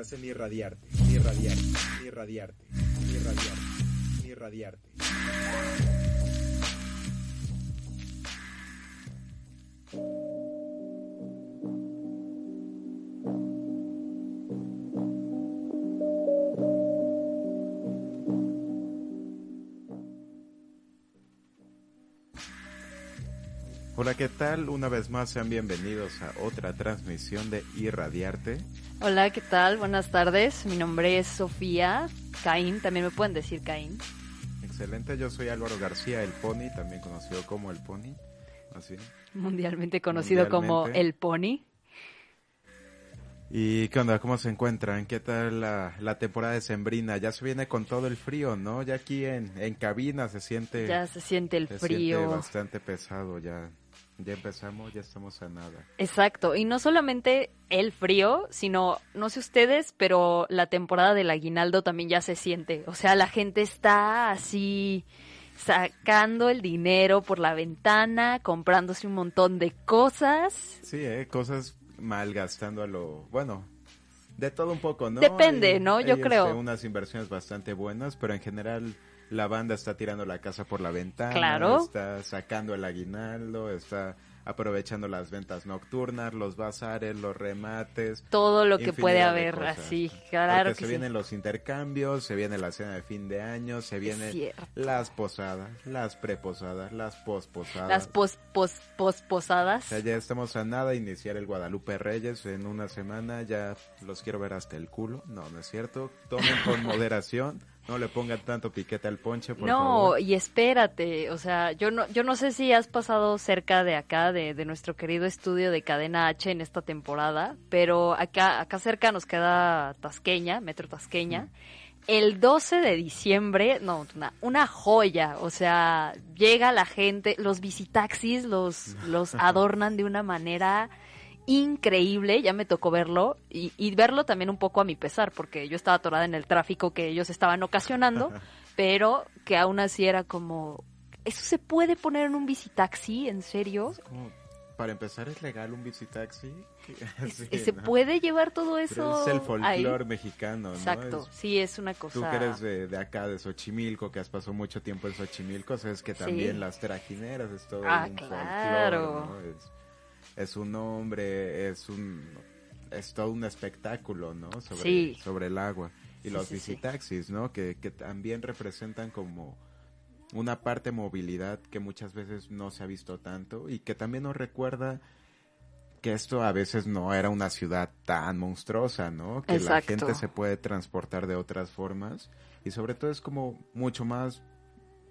Estás en irradiarte, irradiarte, irradiarte, irradiarte, irradiarte. Hola, ¿qué tal? Una vez más sean bienvenidos a otra transmisión de Irradiarte. Hola, ¿qué tal? Buenas tardes. Mi nombre es Sofía Caín, también me pueden decir Caín. Excelente, yo soy Álvaro García, el Pony, también conocido como el Pony. Así. Mundialmente conocido como el Pony. ¿Y qué onda? ¿Cómo se encuentran? ¿Qué tal la, la, temporada de Sembrina? Ya se viene con todo el frío, ¿no? Ya aquí en, en cabina se siente... Ya se siente el se frío. Siente bastante pesado ya. Ya empezamos, ya estamos a nada. Exacto, y no solamente el frío, sino, no sé ustedes, pero la temporada del aguinaldo también ya se siente. O sea, la gente está así sacando el dinero por la ventana, comprándose un montón de cosas. Sí, ¿eh? cosas malgastando a lo, bueno, de todo un poco, ¿no? Depende, hay, ¿no? Yo hay, creo. Este, unas inversiones bastante buenas, pero en general la banda está tirando la casa por la ventana, claro. está sacando el aguinaldo, está aprovechando las ventas nocturnas, los bazares, los remates. Todo lo que puede haber, así, claro Porque que se sí. vienen los intercambios, se viene la cena de fin de año, se vienen las posadas, las preposadas, las posposadas. Las pos, pos, posposadas. O sea, ya estamos a nada de iniciar el Guadalupe Reyes en una semana, ya los quiero ver hasta el culo. No, no es cierto. Tomen con moderación. No le pongan tanto piquete al ponche, por no, favor. y espérate, o sea, yo no, yo no sé si has pasado cerca de acá, de, de, nuestro querido estudio de Cadena H en esta temporada, pero acá, acá cerca nos queda Tasqueña, Metro Tasqueña. El 12 de diciembre, no, una, una, joya, o sea, llega la gente, los visitaxis los, los adornan de una manera increíble, ya me tocó verlo y, y, verlo también un poco a mi pesar, porque yo estaba atorada en el tráfico que ellos estaban ocasionando, pero que aún así era como, ¿eso se puede poner en un visitaxi? ¿En serio? Como, para empezar, ¿es legal un visitaxi? sí, ¿Se ¿no? puede llevar todo eso? Pero es el folclore mexicano, ¿no? Exacto, es, sí, es una cosa... Tú que eres de, de, acá, de Xochimilco, que has pasado mucho tiempo en Xochimilco, sabes que también sí. las trajineras es todo ah, un claro. folclore, ¿no? Es, es un hombre, es un es todo un espectáculo, ¿no? Sobre, sí. sobre el agua. Y sí, los sí, visitaxis. ¿no? Que, que también representan como una parte de movilidad que muchas veces no se ha visto tanto y que también nos recuerda que esto a veces no era una ciudad tan monstruosa, ¿no? Que Exacto. la gente se puede transportar de otras formas y sobre todo es como mucho más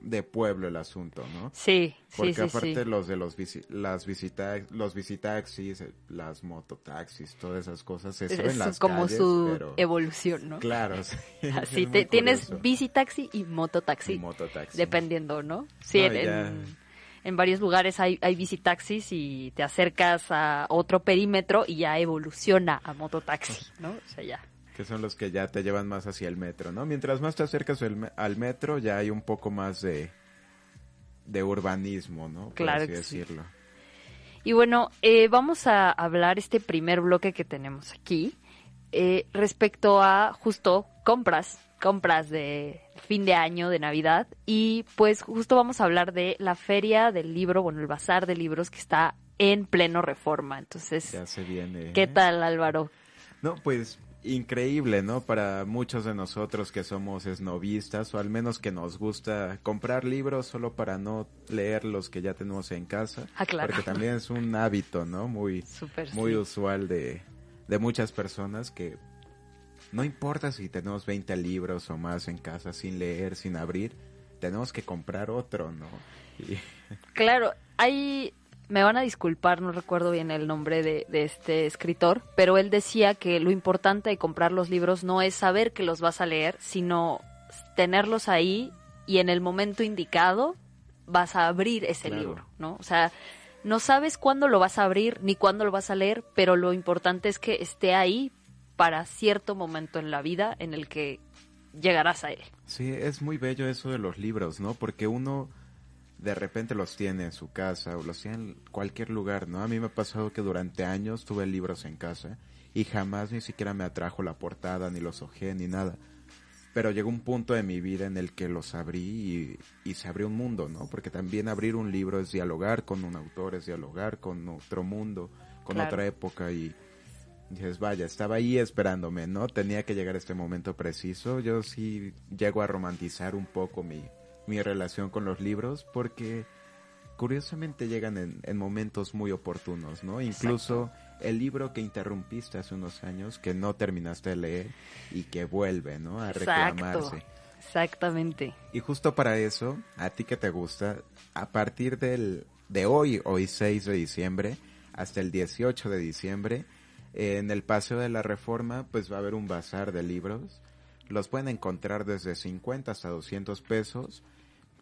de pueblo el asunto, ¿no? Sí, Porque sí, aparte sí, los de los visi las visita los visitaxis, las mototaxis, todas esas cosas es, eso en las como calles, su pero... evolución, ¿no? Claro, sí. Así es te, tienes visitaxi y mototaxi, Y mototaxi. dependiendo, ¿no? Sí, No, en, en, en varios lugares hay, hay visitaxis y te acercas a otro perímetro y ya evoluciona a mototaxi, ¿no? O sea, ya. Que son los que ya te llevan más hacia el metro, ¿no? Mientras más te acercas al, me- al metro, ya hay un poco más de de urbanismo, ¿no? Por Claro así que sí. decirlo. Y bueno, eh, vamos a hablar este primer bloque que tenemos aquí eh, respecto a justo compras, compras de fin de año, de Navidad. Y pues justo vamos a hablar de la feria del libro, bueno, el bazar de libros que está en pleno reforma. Entonces, Ya se viene. ¿qué ¿eh? tal Álvaro? No, pues increíble, ¿no? Para muchos de nosotros que somos esnovistas o al menos que nos gusta comprar libros solo para no leer los que ya tenemos en casa. Ah, claro. Porque también es un hábito, ¿no? Muy, muy sí. usual de, de muchas personas que no importa si tenemos 20 libros o más en casa sin leer, sin abrir, tenemos que comprar otro, ¿no? Y- Claro, hay, me van a disculpar, no recuerdo bien el nombre de, de este escritor, pero él decía que lo importante de comprar los libros no es saber que los vas a leer, sino tenerlos ahí y en el momento indicado vas a abrir ese Claro. libro, ¿no? O sea, no sabes cuándo lo vas a abrir ni cuándo lo vas a leer, pero lo importante es que esté ahí para cierto momento en la vida en el que llegarás a él. Sí, es muy bello eso de los libros, ¿no? Porque uno de repente los tiene en su casa o los tiene en cualquier lugar, ¿no? A mí me ha pasado que durante años tuve libros en casa y jamás ni siquiera me atrajo la portada, ni los ojé, ni nada. Pero llegó un punto de mi vida en el que los abrí y, y se abrió un mundo, ¿no? Porque también abrir un libro es dialogar con un autor, es dialogar con otro mundo, con Claro. otra época y dices, vaya, estaba ahí esperándome, ¿no? Tenía que llegar este momento preciso. Yo sí llego a romantizar un poco mi, mi relación con los libros porque curiosamente llegan en, en momentos muy oportunos, ¿no? Incluso el libro que interrumpiste hace unos años, que no terminaste de leer y que vuelve, ¿no? A reclamarse. Exacto. Exactamente. Y justo para eso, a ti que te gusta, a partir del, de hoy, hoy 6 de diciembre, hasta el 18 de diciembre, en el Paseo de la Reforma, pues va a haber un bazar de libros. Los pueden encontrar desde 50 hasta 200 pesos.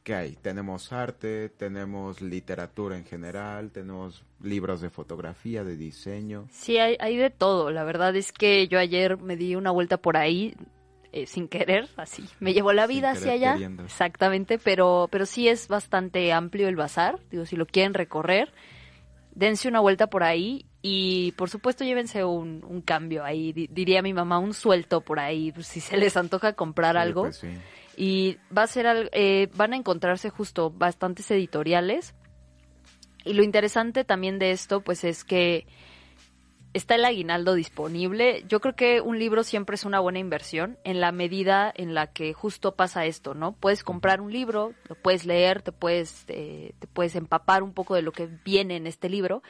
¿Qué hay? Tenemos arte, tenemos literatura en general, tenemos libros de fotografía, de diseño. Sí, hay, hay de todo. La verdad es que yo ayer me di una vuelta por ahí eh, sin querer, así. Me llevó la vida hacia allá. queriendo. Exactamente, pero, pero sí es bastante amplio el bazar. Digo, si lo quieren recorrer, dense una vuelta por ahí y por supuesto llévense un, un cambio ahí. Di- diría mi mamá, un suelto por ahí, si se les antoja comprar Sí, algo. pues sí. Y va a ser eh, van a encontrarse justo bastantes editoriales. Y lo interesante también de esto, pues es que está el aguinaldo disponible. Yo creo que un libro siempre es una buena inversión en la medida en la que justo pasa esto, ¿no? Puedes comprar un libro, lo puedes leer, te puedes, eh, te puedes empapar un poco de lo que viene en este libro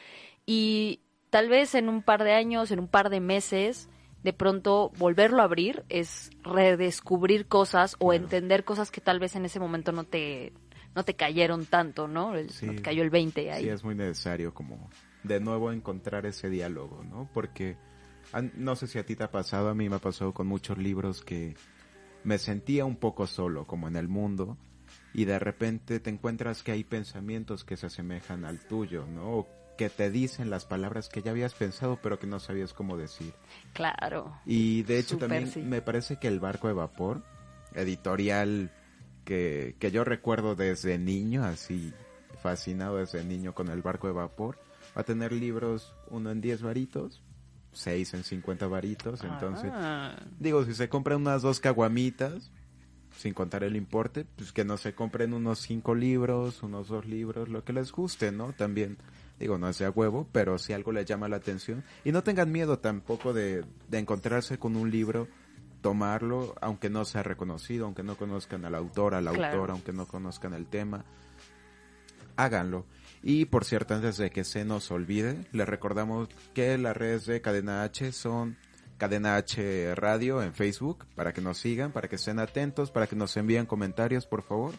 y tal vez en un par de años, en un par de meses, de pronto volverlo a abrir es redescubrir cosas o Claro. entender cosas que tal vez en ese momento no te no te cayeron tanto, ¿no? El- Sí. No te cayó el 20 ahí. Sí, es muy necesario como de nuevo encontrar ese diálogo, ¿no? Porque no sé si a ti te ha pasado, a mí me ha pasado con muchos libros que me sentía un poco solo, como en el mundo, y de repente te encuentras que hay pensamientos que se asemejan al tuyo, ¿no? O que te dicen las palabras que ya habías pensado pero que no sabías cómo decir. Claro. Y de hecho también sí. me parece que El Barco de Vapor, editorial que, que yo recuerdo desde niño, así fascinado desde niño con El Barco de Vapor, va a tener libros, uno en 10 varitos, seis en 50 varitos, entonces, Ah. digo, si se compran unas dos caguamitas, sin contar el importe, pues que no se compren unos cinco libros, unos dos libros, lo que les guste, ¿no? También, digo, no sea huevo, pero si algo les llama la atención. Y no tengan miedo tampoco de, de encontrarse con un libro, tomarlo, aunque no sea reconocido, aunque no conozcan al autor, al Claro. autor, aunque no conozcan el tema. Háganlo. Y por cierto, antes de que se nos olvide, les recordamos que las redes de Cadena H son Cadena H Radio en Facebook, para que nos sigan, para que estén atentos, para que nos envíen comentarios, por favor.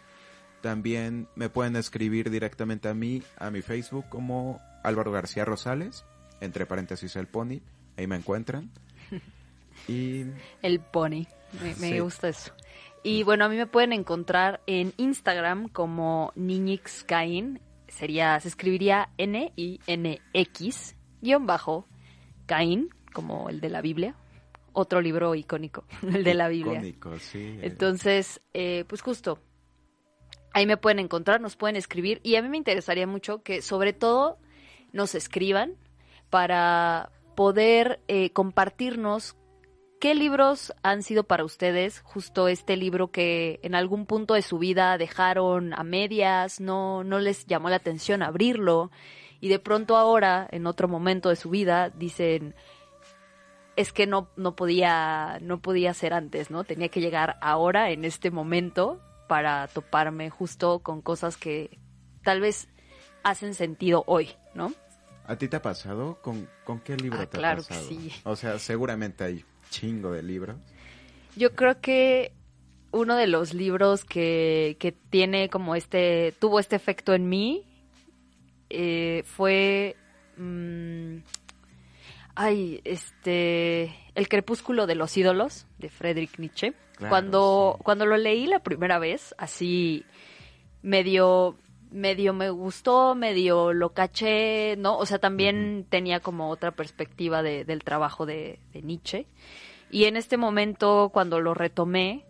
También me pueden escribir directamente a mí, a mi Facebook, como Álvaro García Rosales, entre paréntesis el pony, ahí me encuentran. Y El pony. Me, me Sí. gusta eso. Y bueno, a mí me pueden encontrar en Instagram como Niñix Cain. Sería, se escribiría N-I-N-X, guion bajo, Caín, como el de la Biblia. Otro libro icónico, el de la Biblia. icónico, sí. Entonces, eh, pues justo, ahí me pueden encontrar, nos pueden escribir y a mí me interesaría mucho que sobre todo nos escriban para poder eh, compartirnos qué libros han sido para ustedes, justo este libro que en algún punto de su vida dejaron a medias, no, no les llamó la atención abrirlo y de pronto ahora, en otro momento de su vida, dicen, es que no, no podía, no podía ser antes, ¿no? Tenía que llegar ahora, en este momento, para toparme justo con cosas que tal vez hacen sentido hoy, ¿no? ¿A ti te ha pasado? ¿Con, con qué libro Ah, te claro ha que pasado? sí. O sea, seguramente hay chingo de libros. Yo creo que uno de los libros que, que tiene como este, tuvo este efecto en mí, eh, fue, mm, ay, este, El crepúsculo de los ídolos, de Friedrich Nietzsche. Claro, cuando, sí. cuando lo leí la primera vez, así, medio, medio me gustó, medio lo caché, ¿no? O sea, también tenía como otra perspectiva de- del trabajo de, de Nietzsche. Y en este momento, cuando lo retomé,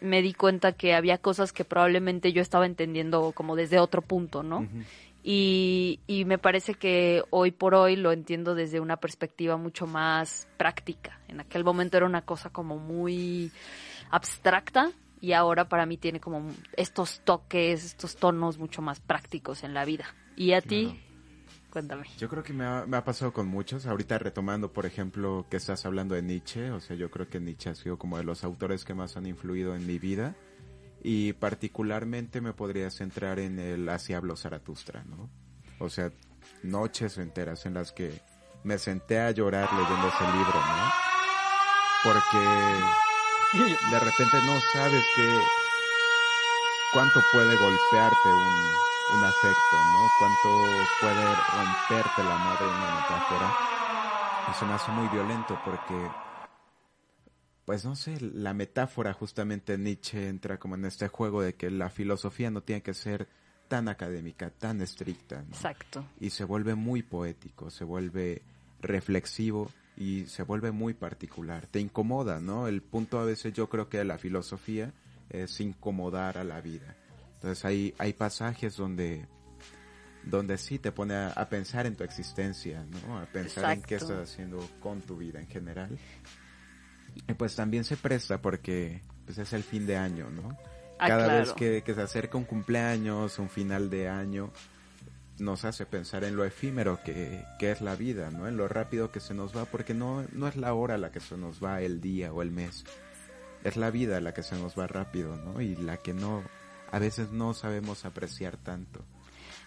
me di cuenta que había cosas que probablemente yo estaba entendiendo como desde otro punto, ¿no? Y, y me parece que hoy por hoy lo entiendo desde una perspectiva mucho más práctica. En aquel momento era una cosa como muy abstracta y ahora para mí tiene como estos toques, estos tonos mucho más prácticos en la vida. ¿Y a ti? Claro. Cuéntame. Yo creo que me ha, me ha pasado con muchos. Ahorita retomando, por ejemplo, que estás hablando de Nietzsche. O sea, yo creo que Nietzsche ha sido como de los autores que más han influido en mi vida. Y particularmente me podría centrar en el Así habló Zaratustra, ¿no? O sea, noches enteras en las que me senté a llorar leyendo ese libro, ¿no? Porque de repente no sabes que cuánto puede golpearte un, un afecto, ¿no? Cuánto puede romperte la madre una metáfora. Eso me hace muy violento porque, pues no sé, la metáfora justamente Nietzsche entra como en este juego de que la filosofía no tiene que ser tan académica, tan estricta, ¿no? Exacto. y se vuelve muy poético, se vuelve reflexivo y se vuelve muy particular. Te incomoda, ¿no? El punto a veces yo creo que de la filosofía es incomodar a la vida. Entonces hay, hay pasajes donde, donde sí te pone a, a pensar en tu existencia, ¿no? A pensar en qué estás haciendo con tu vida en general. Y pues también se presta porque pues es el fin de año, ¿no? Ah, Cada vez que se acerca un cumpleaños, un final de año, nos hace pensar en lo efímero que, que es la vida, ¿no? En lo rápido que se nos va, porque no, no es la hora la que se nos va el día o el mes. Es la vida la que se nos va rápido, ¿no? Y la que no, a veces no sabemos apreciar tanto.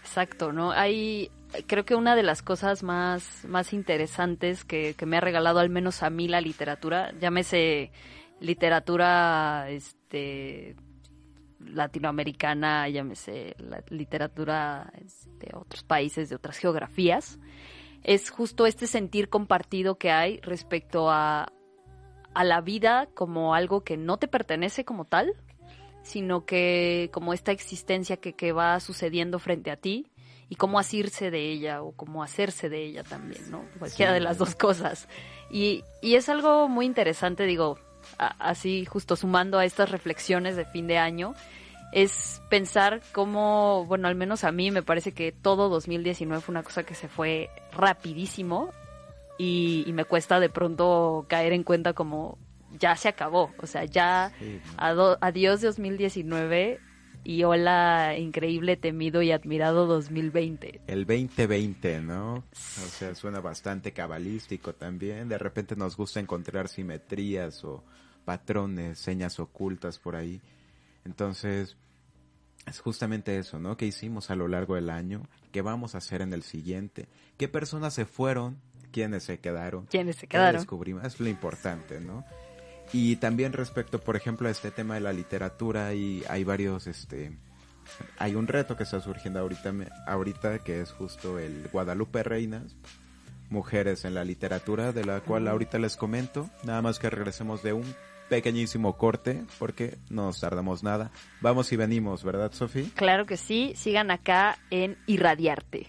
Exacto, ¿no? Hay, creo que una de las cosas más, más interesantes que, que me ha regalado al menos a mí la literatura, llámese literatura, este, latinoamericana, llámese la literatura de otros países, de otras geografías, es justo este sentir compartido que hay respecto a, a la vida como algo que no te pertenece como tal, sino que como esta existencia que, que va sucediendo frente a ti y cómo asirse de ella o cómo hacerse de ella también, ¿no? Cualquiera Sí. de las dos cosas. Y, y es algo muy interesante, digo, a- así justo sumando a estas reflexiones de fin de año, es pensar cómo, bueno, al menos a mí me parece que todo 2019 fue una cosa que se fue rapidísimo y, y me cuesta de pronto caer en cuenta como ya se acabó, o sea, ya Sí, ¿no? ado- adiós 2019 y hola increíble, temido y admirado 2020. El 2020, ¿no? O sea, suena bastante cabalístico también. De repente nos gusta encontrar simetrías o patrones, señas ocultas por ahí. Entonces, es justamente eso, ¿no? ¿Qué hicimos a lo largo del año? ¿Qué vamos a hacer en el siguiente? ¿Qué personas se fueron? ¿Quiénes se quedaron? ¿Quiénes se ¿Qué quedaron? descubrimos? Es lo importante, ¿no? Y también respecto, por ejemplo, a este tema de la literatura, y hay varios, este, hay un reto que está surgiendo ahorita, ahorita que es justo el Guadalupe Reinas, mujeres en la literatura, de la cual ahorita les comento, nada más que regresemos de un pequeñísimo corte, porque no nos tardamos nada. Vamos y venimos, ¿verdad, Sofía? Claro que sí, sigan acá en Irradiarte.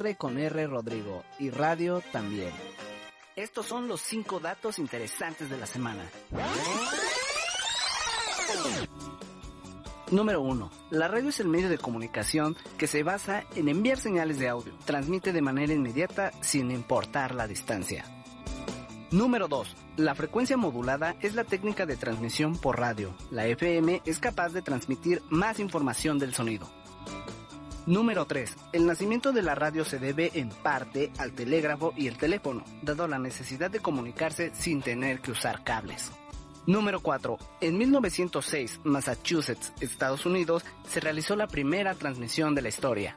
R con R Rodrigo y radio también. Estos son los cinco datos interesantes de la semana. Número 1. La radio es el medio de comunicación que se basa en enviar señales de audio. Transmite de manera inmediata sin importar la distancia. Número 2. La frecuencia modulada es la técnica de transmisión por radio. La FM es capaz de transmitir más información del sonido. Número 3. El nacimiento de la radio se debe en parte al telégrafo y el teléfono, dado la necesidad de comunicarse sin tener que usar cables. Número 4. En 1906, Massachusetts, Estados Unidos, se realizó la primera transmisión de la historia.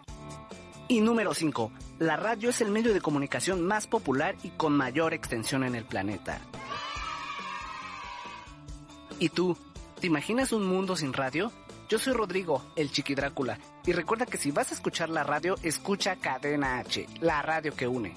Y número 5. La radio es el medio de comunicación más popular y con mayor extensión en el planeta. ¿Y tú? ¿Te imaginas un mundo sin radio? Yo soy Rodrigo, el Chiqui Drácula, y recuerda que si vas a escuchar la radio, escucha Cadena H, la radio que une.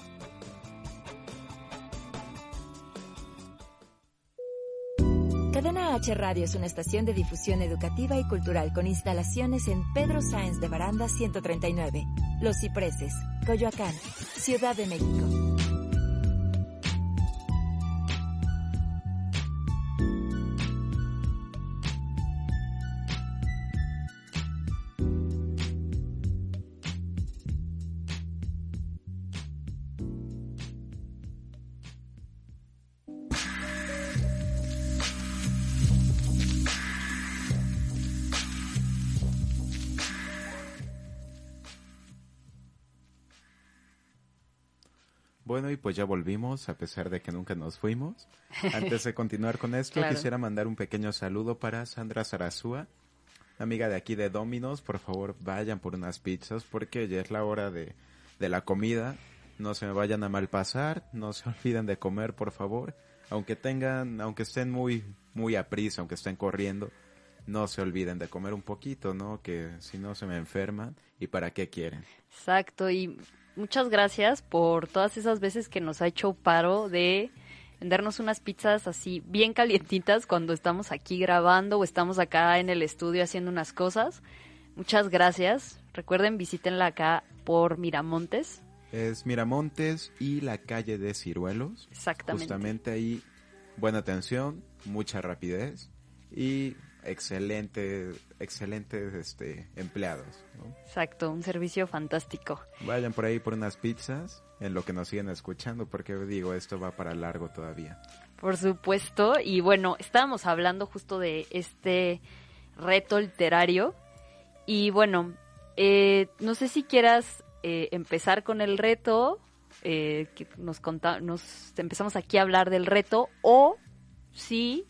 Cadena H Radio es una estación de difusión educativa y cultural con instalaciones en Pedro Sáenz de Baranda 139, Los Cipreses, Coyoacán, Ciudad de México. Y pues ya volvimos, a pesar de que nunca nos fuimos. Antes de continuar con esto, Claro. quisiera mandar un pequeño saludo para Sandra Sarazúa, amiga de aquí de Dominos. Por favor, vayan por unas pizzas porque ya es la hora de, de la comida. No se me vayan a mal pasar, no se olviden de comer, por favor. Aunque tengan, aunque estén muy, muy a prisa, aunque estén corriendo, no se olviden de comer un poquito, ¿no? Que si no se me enferman. ¿Y para qué quieren? Exacto, y muchas gracias por todas esas veces que nos ha hecho paro de vendernos unas pizzas así bien calientitas cuando estamos aquí grabando o estamos acá en el estudio haciendo unas cosas. Muchas gracias. Recuerden, visítenla acá por Miramontes. Es Miramontes y la calle de Ciruelos. Exactamente. Justamente ahí, buena atención, mucha rapidez y excelente, excelentes este, empleados. ¿no? Exacto, un servicio fantástico. Vayan por ahí por unas pizzas en lo que nos siguen escuchando, porque digo, esto va para largo todavía. Por supuesto. Y bueno, estábamos hablando justo de este reto literario. Y bueno, eh, no sé si quieras eh, empezar con el reto, eh, que nos, conta- nos empezamos aquí a hablar del reto, o si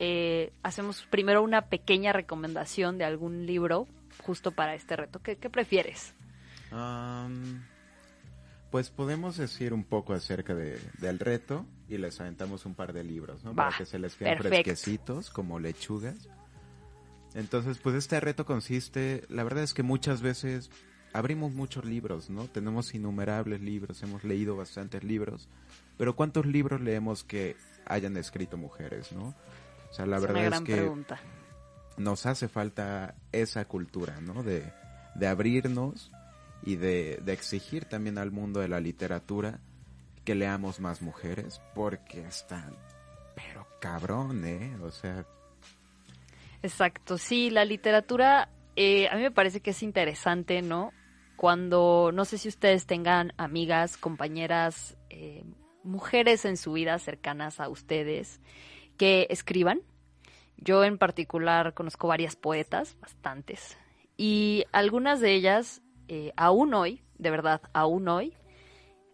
eh, hacemos primero una pequeña recomendación de algún libro justo para este reto. ¿Qué, qué prefieres? Pues podemos decir un poco acerca de, del reto y les aventamos un par de libros, ¿no? Va, Para que se les queden perfecto. fresquecitos como lechugas. Entonces, pues este reto consiste, la verdad es que muchas veces abrimos muchos libros, ¿no? Tenemos innumerables libros, hemos leído bastantes libros, pero ¿cuántos libros leemos que hayan escrito mujeres, ¿no? O sea, la es verdad una es que pregunta. nos hace falta esa cultura, ¿no? De, de abrirnos y de, de exigir también al mundo de la literatura que leamos más mujeres, porque están, pero cabrón, ¿eh? O sea, Exacto, sí, la literatura eh, a mí me parece que es interesante, ¿no? Cuando, no sé si ustedes tengan amigas, compañeras, eh, mujeres en su vida cercanas a ustedes que escriban. Yo en particular conozco varias poetas, bastantes, y algunas de ellas, eh, aún hoy, de verdad, aún hoy,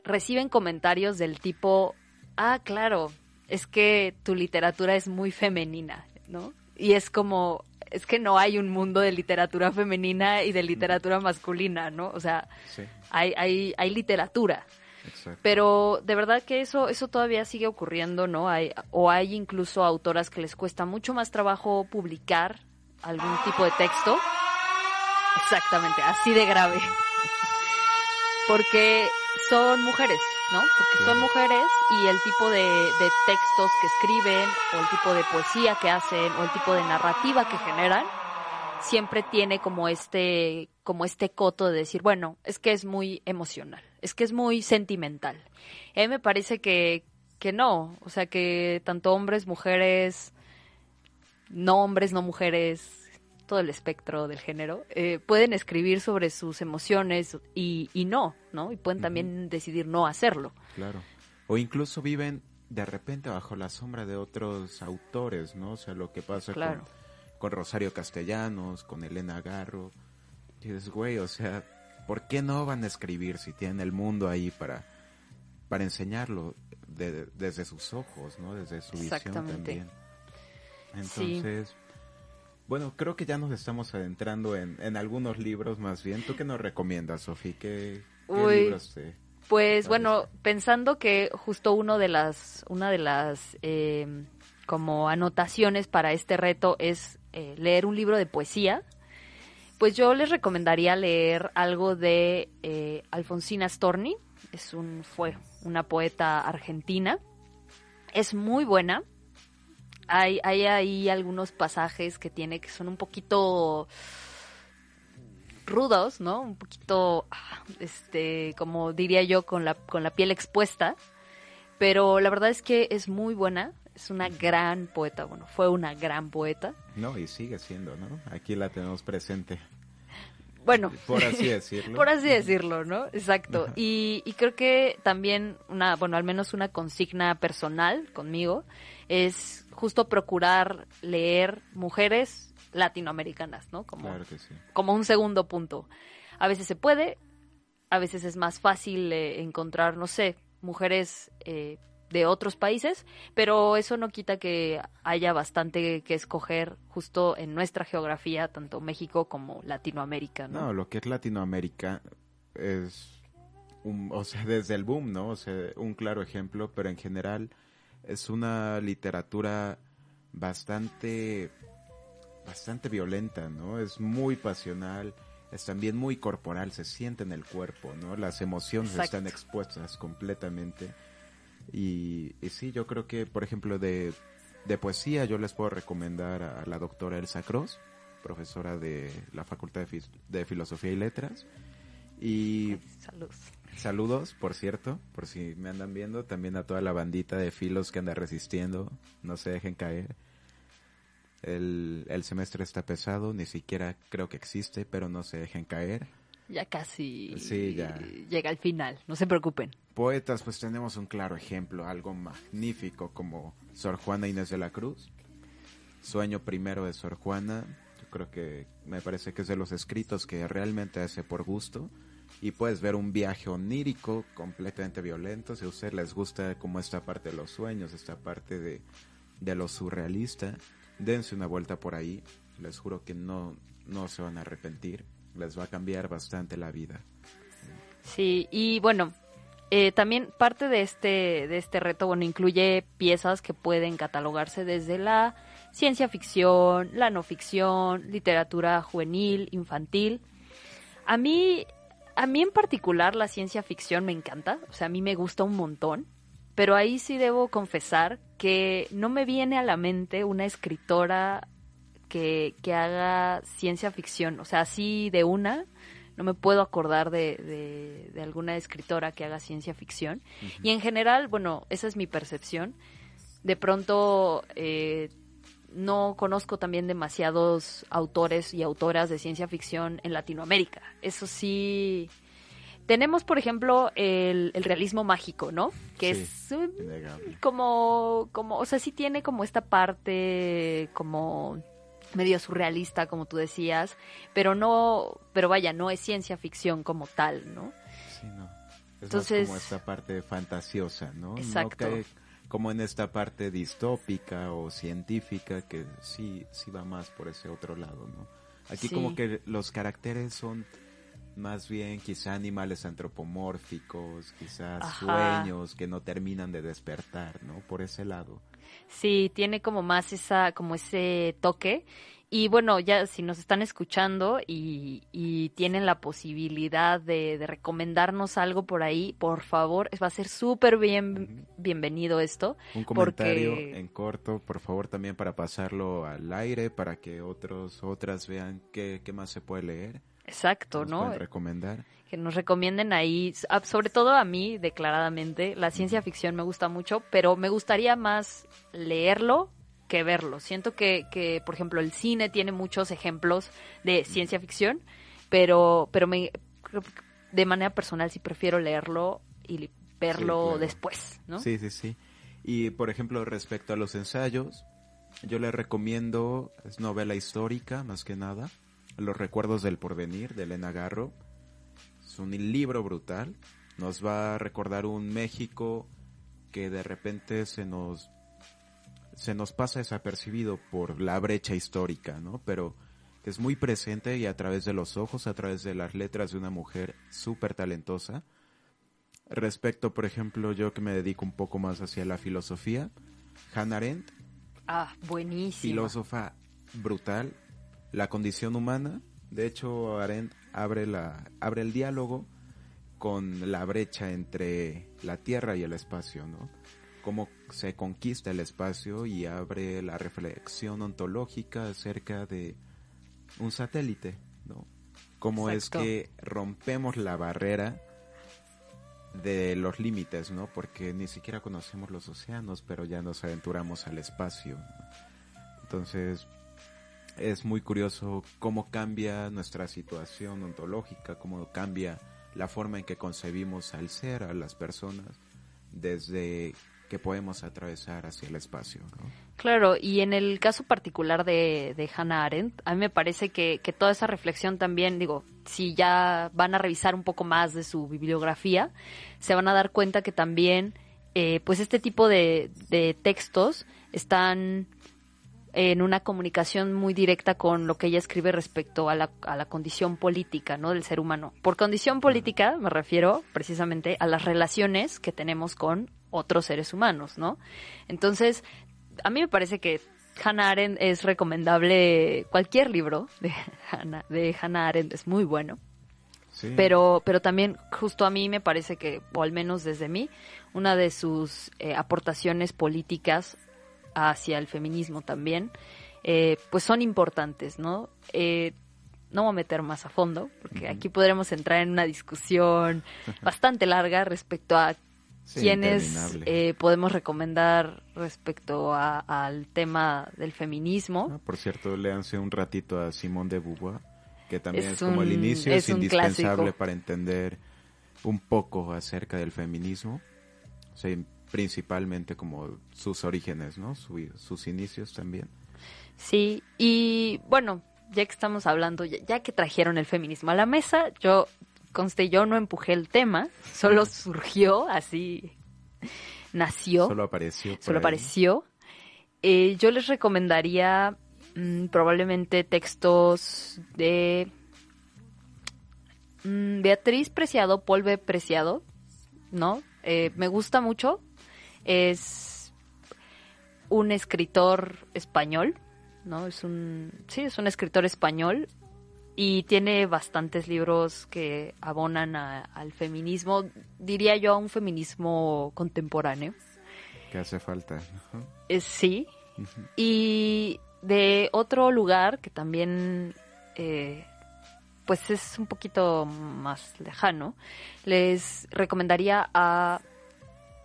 reciben comentarios del tipo, ah, claro, es que tu literatura es muy femenina, ¿no? Y es como, es que no hay un mundo de literatura femenina y de literatura masculina, ¿no? O sea, sí, hay, hay, hay literatura. Exacto. Pero de verdad que eso, eso todavía sigue ocurriendo, ¿no? Hay, o hay incluso autoras que les cuesta mucho más trabajo publicar algún tipo de texto. Exactamente, así de grave. Porque son mujeres, ¿no? Porque son mujeres y el tipo de, de textos que escriben, o el tipo de poesía que hacen, o el tipo de narrativa que generan, siempre tiene como este, como este coto de decir, bueno, es que es muy emocional, es que es muy sentimental. A mí me parece que, que no, o sea que tanto hombres, mujeres, no hombres, no mujeres, todo el espectro del género, eh, pueden escribir sobre sus emociones y, y no, ¿no? Y pueden también decidir no hacerlo. Claro. O incluso viven de repente bajo la sombra de otros autores, ¿no? O sea, lo que pasa Claro. con, con Rosario Castellanos, con Elena Garro. Y dices, güey, o sea, ¿por qué no van a escribir si tienen el mundo ahí para, para enseñarlo de- desde sus ojos, ¿no? Desde su visión también. Sí. Entonces, bueno, creo que ya nos estamos adentrando en, en algunos libros más bien. ¿Tú qué nos recomiendas, Sofi? ¿Qué, libros te...? Pues bueno, pensando que justo uno de las, una de las eh, como anotaciones para este reto es eh, leer un libro de poesía, pues yo les recomendaría leer algo de eh, Alfonsina Storni, es un, fue una poeta argentina, es muy buena, hay, hay ahí algunos pasajes que tiene que son un poquito rudos, ¿no? Un poquito, ah, este, como diría yo, con la, con la piel expuesta. Pero la verdad es que es muy buena. Es una gran poeta. Bueno, fue una gran poeta. No, y sigue siendo, ¿no? Aquí la tenemos presente, Bueno, por así decirlo. por así decirlo, ¿no? Exacto. Y, y creo que también una, bueno, al menos una consigna personal conmigo es justo procurar leer mujeres latinoamericanas, ¿no? Como, Claro que sí. como un segundo punto. A veces se puede, a veces es más fácil eh, encontrar, no sé, mujeres eh, de otros países, pero eso no quita que haya bastante que escoger justo en nuestra geografía, tanto México como Latinoamérica, ¿no? No, lo que es Latinoamérica es, un, o sea, desde el boom, ¿no? O sea, un claro ejemplo, pero en general es una literatura bastante, bastante violenta, ¿no? Es muy pasional, es también muy corporal, se siente en el cuerpo, ¿no? Las emociones Exacto. están expuestas completamente. Y, y sí, yo creo que, por ejemplo, de, de poesía yo les puedo recomendar a la doctora Elsa Cross, profesora de la Facultad de, Filosofía y Letras. Y Salud. saludos, por cierto, por si me andan viendo, también a toda la bandita de filos que anda resistiendo, no se dejen caer. El, el semestre está pesado, ni siquiera creo que existe, pero no se dejen caer. Ya casi Sí, ya. llega al final, no se preocupen. Poetas, pues tenemos un claro ejemplo, algo magnífico como Sor Juana Inés de la Cruz. Sueño primero de Sor Juana, yo creo que me parece que es de los escritos que realmente hace por gusto. Y puedes ver un viaje onírico completamente violento, si a ustedes les gusta como esta parte de los sueños, esta parte de, de lo surrealista, dense una vuelta por ahí, les juro que no, no se van a arrepentir, les va a cambiar bastante la vida. Sí, y bueno, eh, también parte de este, de este reto, bueno, incluye piezas que pueden catalogarse desde la ciencia ficción, la no ficción, literatura juvenil, infantil. A mí, a mí en particular la ciencia ficción me encanta, o sea, a mí me gusta un montón, pero ahí sí debo confesar que no me viene a la mente una escritora que, que haga ciencia ficción, o sea, así de una, no me puedo acordar de, de- de alguna escritora que haga ciencia ficción. Y en general, bueno, esa es mi percepción. De pronto, eh, no conozco también demasiados autores y autoras de ciencia ficción en Latinoamérica. Eso sí. Tenemos, por ejemplo, el, el realismo mágico, ¿no? Que Sí. es como, como, o sea, sí tiene como esta parte como medio surrealista, como tú decías, pero no, pero vaya, no es ciencia ficción como tal, ¿no? Sí, no. Es Entonces- más como esta parte fantasiosa, ¿no? Exacto. No como en esta parte distópica o científica que sí, sí va más por ese otro lado, ¿no? Aquí Sí. como que los caracteres son más bien quizá animales antropomórficos, quizás Ajá. sueños que no terminan de despertar, ¿no? Por ese lado. Sí, tiene como más esa, como ese toque. Y bueno, ya si nos están escuchando y, y tienen la posibilidad de, de recomendarnos algo por ahí, por favor, va a ser súper bien, bienvenido esto. Un comentario Porque- en corto, por favor, también para pasarlo al aire, para que otros, otras vean qué, qué más se puede leer. Exacto, nos ¿no? recomendar. que nos recomienden ahí, ah, sobre todo a mí, declaradamente, la ciencia ficción me gusta mucho, pero me gustaría más leerlo que verlo. Siento que, que por ejemplo, el cine tiene muchos ejemplos de ciencia ficción, pero, pero me, de manera personal sí prefiero leerlo y verlo claro. después, ¿no? Sí, sí, sí. Y por ejemplo, respecto a los ensayos, yo le recomiendo, es novela histórica más que nada, Los recuerdos del porvenir de Elena Garro. Es un libro brutal. Nos va a recordar un México que de repente se nos se nos pasa desapercibido por la brecha histórica, ¿no? Pero que es muy presente y a través de los ojos, a través de las letras de una mujer súper talentosa. Respecto, por ejemplo, yo que me dedico un poco más hacia la filosofía, Hannah Arendt, Ah, buenísimo. filósofa brutal, la condición humana. De hecho, Arendt abre, la, abre el diálogo con la brecha entre la Tierra y el espacio, ¿no? Cómo se conquista el espacio y abre la reflexión ontológica acerca de un satélite, ¿no? Cómo Exacto. es que rompemos la barrera de los límites, ¿no? Porque ni siquiera conocemos los océanos, pero ya nos aventuramos al espacio. ¿no? Entonces, es muy curioso cómo cambia nuestra situación ontológica, cómo cambia la forma en que concebimos al ser, a las personas, desde que podemos atravesar hacia el espacio, ¿no? Claro, y en el caso particular de, de Hannah Arendt, a mí me parece que, que toda esa reflexión también, digo, si ya van a revisar un poco más de su bibliografía, se van a dar cuenta que también, eh, pues este tipo de, de textos están en una comunicación muy directa con lo que ella escribe respecto a la, a la condición política, ¿no? Del ser humano. Por condición política me refiero precisamente a las relaciones que tenemos con otros seres humanos, ¿no? Entonces, a mí me parece que Hannah Arendt es recomendable cualquier libro de Hannah, de Hannah Arendt es muy bueno, Sí. pero pero también justo a mí me parece que o al menos desde mí una de sus eh, aportaciones políticas hacia el feminismo también eh, pues son importantes, ¿no? Eh, no voy a meter más a fondo porque aquí podremos entrar en una discusión bastante larga respecto a Sí, interminable. eh, podemos recomendar respecto a- al tema del feminismo. Ah, Por cierto, léanse un ratito a Simone de Beauvoir, que también Es es, como el un- inicio, es es, indispensable clásico. para entender un poco acerca del feminismo, o sea, principalmente como sus orígenes, ¿no? Su- sus inicios también. Sí, y bueno, ya que estamos hablando, ya, ya que trajeron el feminismo a la mesa, yo, conste, yo no empujé el tema, solo surgió así, nació, Solo apareció. solo ahí. apareció. Eh, yo les recomendaría mm, probablemente textos de mm, Beatriz Preciado, B. Preciado, ¿no? Eh, me gusta mucho. Es un escritor español, ¿no? Es un, sí, es un escritor español y tiene bastantes libros que abonan a- al feminismo, diría yo a un feminismo contemporáneo. Que hace falta. ¿no? Eh, sí. Y de otro lugar que también, eh, pues es un poquito más lejano, les recomendaría a,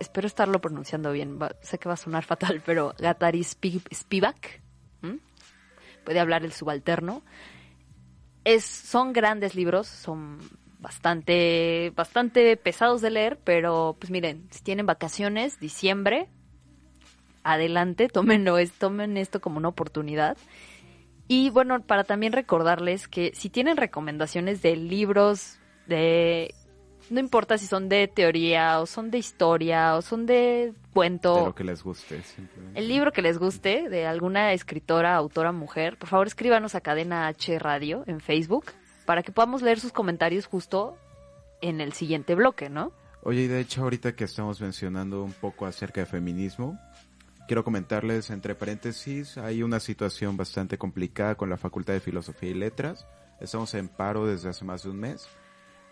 espero estarlo pronunciando bien, sé que va a sonar fatal, pero Gatari Spi- Spivak, puede hablar el subalterno. Es, son grandes libros, son bastante, bastante pesados de leer, pero pues miren, si tienen vacaciones, diciembre, adelante, tómenlo, tomen esto como una oportunidad. Y bueno, para también recordarles que si tienen recomendaciones de libros, de no importa si son de teoría o son de historia o son de cuento, De lo que les guste. simplemente. el libro que les guste de alguna escritora, autora, mujer, por favor escríbanos a Cadena H Radio en Facebook. para que podamos leer sus comentarios justo en el siguiente bloque, ¿no? Oye, y de hecho ahorita que estamos mencionando un poco acerca de feminismo, quiero comentarles entre paréntesis, hay una situación bastante complicada con la Facultad de Filosofía y Letras. Estamos en paro desde hace más de un mes.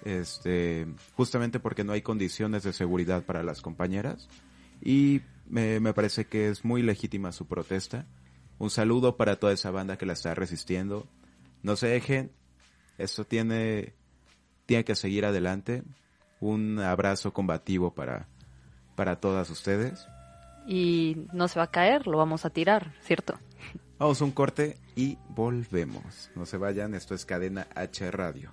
Este, justamente porque no hay condiciones de seguridad para las compañeras y me, me parece que es muy legítima su protesta. Un saludo para toda esa banda que la está resistiendo. No se dejen, esto tiene, tiene que seguir adelante. Un abrazo combativo para, para todas ustedes. Y no se va a caer, lo vamos a tirar, ¿cierto? Vamos a un corte y volvemos. No se vayan, esto es Cadena H Radio.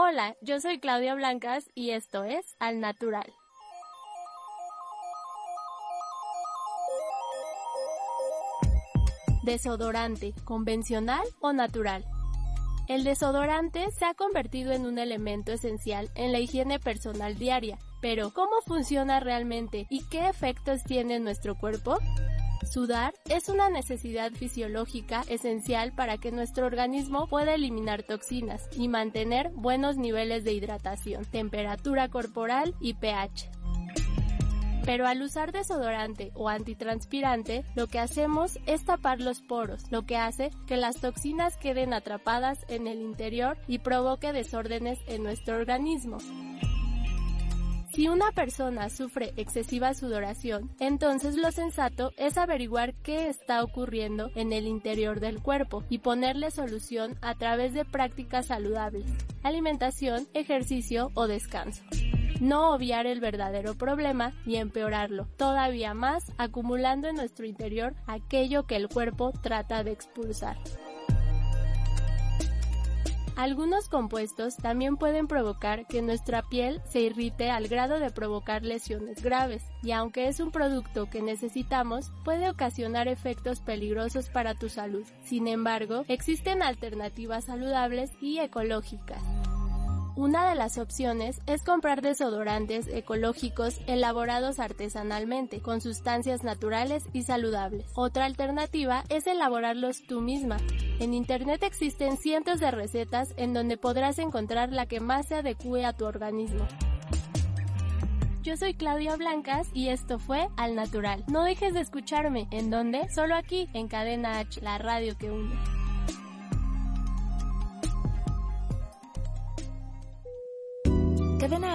Hola, yo soy Claudia Blancas y esto es Al Natural. Desodorante, ¿convencional o natural? El desodorante se ha convertido en un elemento esencial en la higiene personal diaria, pero ¿cómo funciona realmente y qué efectos tiene en nuestro cuerpo? Sudar es una necesidad fisiológica esencial para que nuestro organismo pueda eliminar toxinas y mantener buenos niveles de hidratación, temperatura corporal y pH. Pero al usar desodorante o antitranspirante, lo que hacemos es tapar los poros, lo que hace que las toxinas queden atrapadas en el interior y provoque desórdenes en nuestro organismo. Si una persona sufre excesiva sudoración, entonces lo sensato es averiguar qué está ocurriendo en el interior del cuerpo y ponerle solución a través de prácticas saludables, alimentación, ejercicio o descanso. No obviar el verdadero problema y empeorarlo todavía más acumulando en nuestro interior aquello que el cuerpo trata de expulsar. Algunos compuestos también pueden provocar que nuestra piel se irrite al grado de provocar lesiones graves, y aunque es un producto que necesitamos, puede ocasionar efectos peligrosos para tu salud. Sin embargo, existen alternativas saludables y ecológicas. Una de las opciones es comprar desodorantes ecológicos elaborados artesanalmente, con sustancias naturales y saludables. Otra alternativa es elaborarlos tú misma. En Internet existen cientos de recetas en donde podrás encontrar la que más se adecue a tu organismo. Yo soy Claudia Blancas y esto fue Al Natural. No dejes de escucharme. ¿En dónde? Solo aquí, en Cadena H, la radio que une.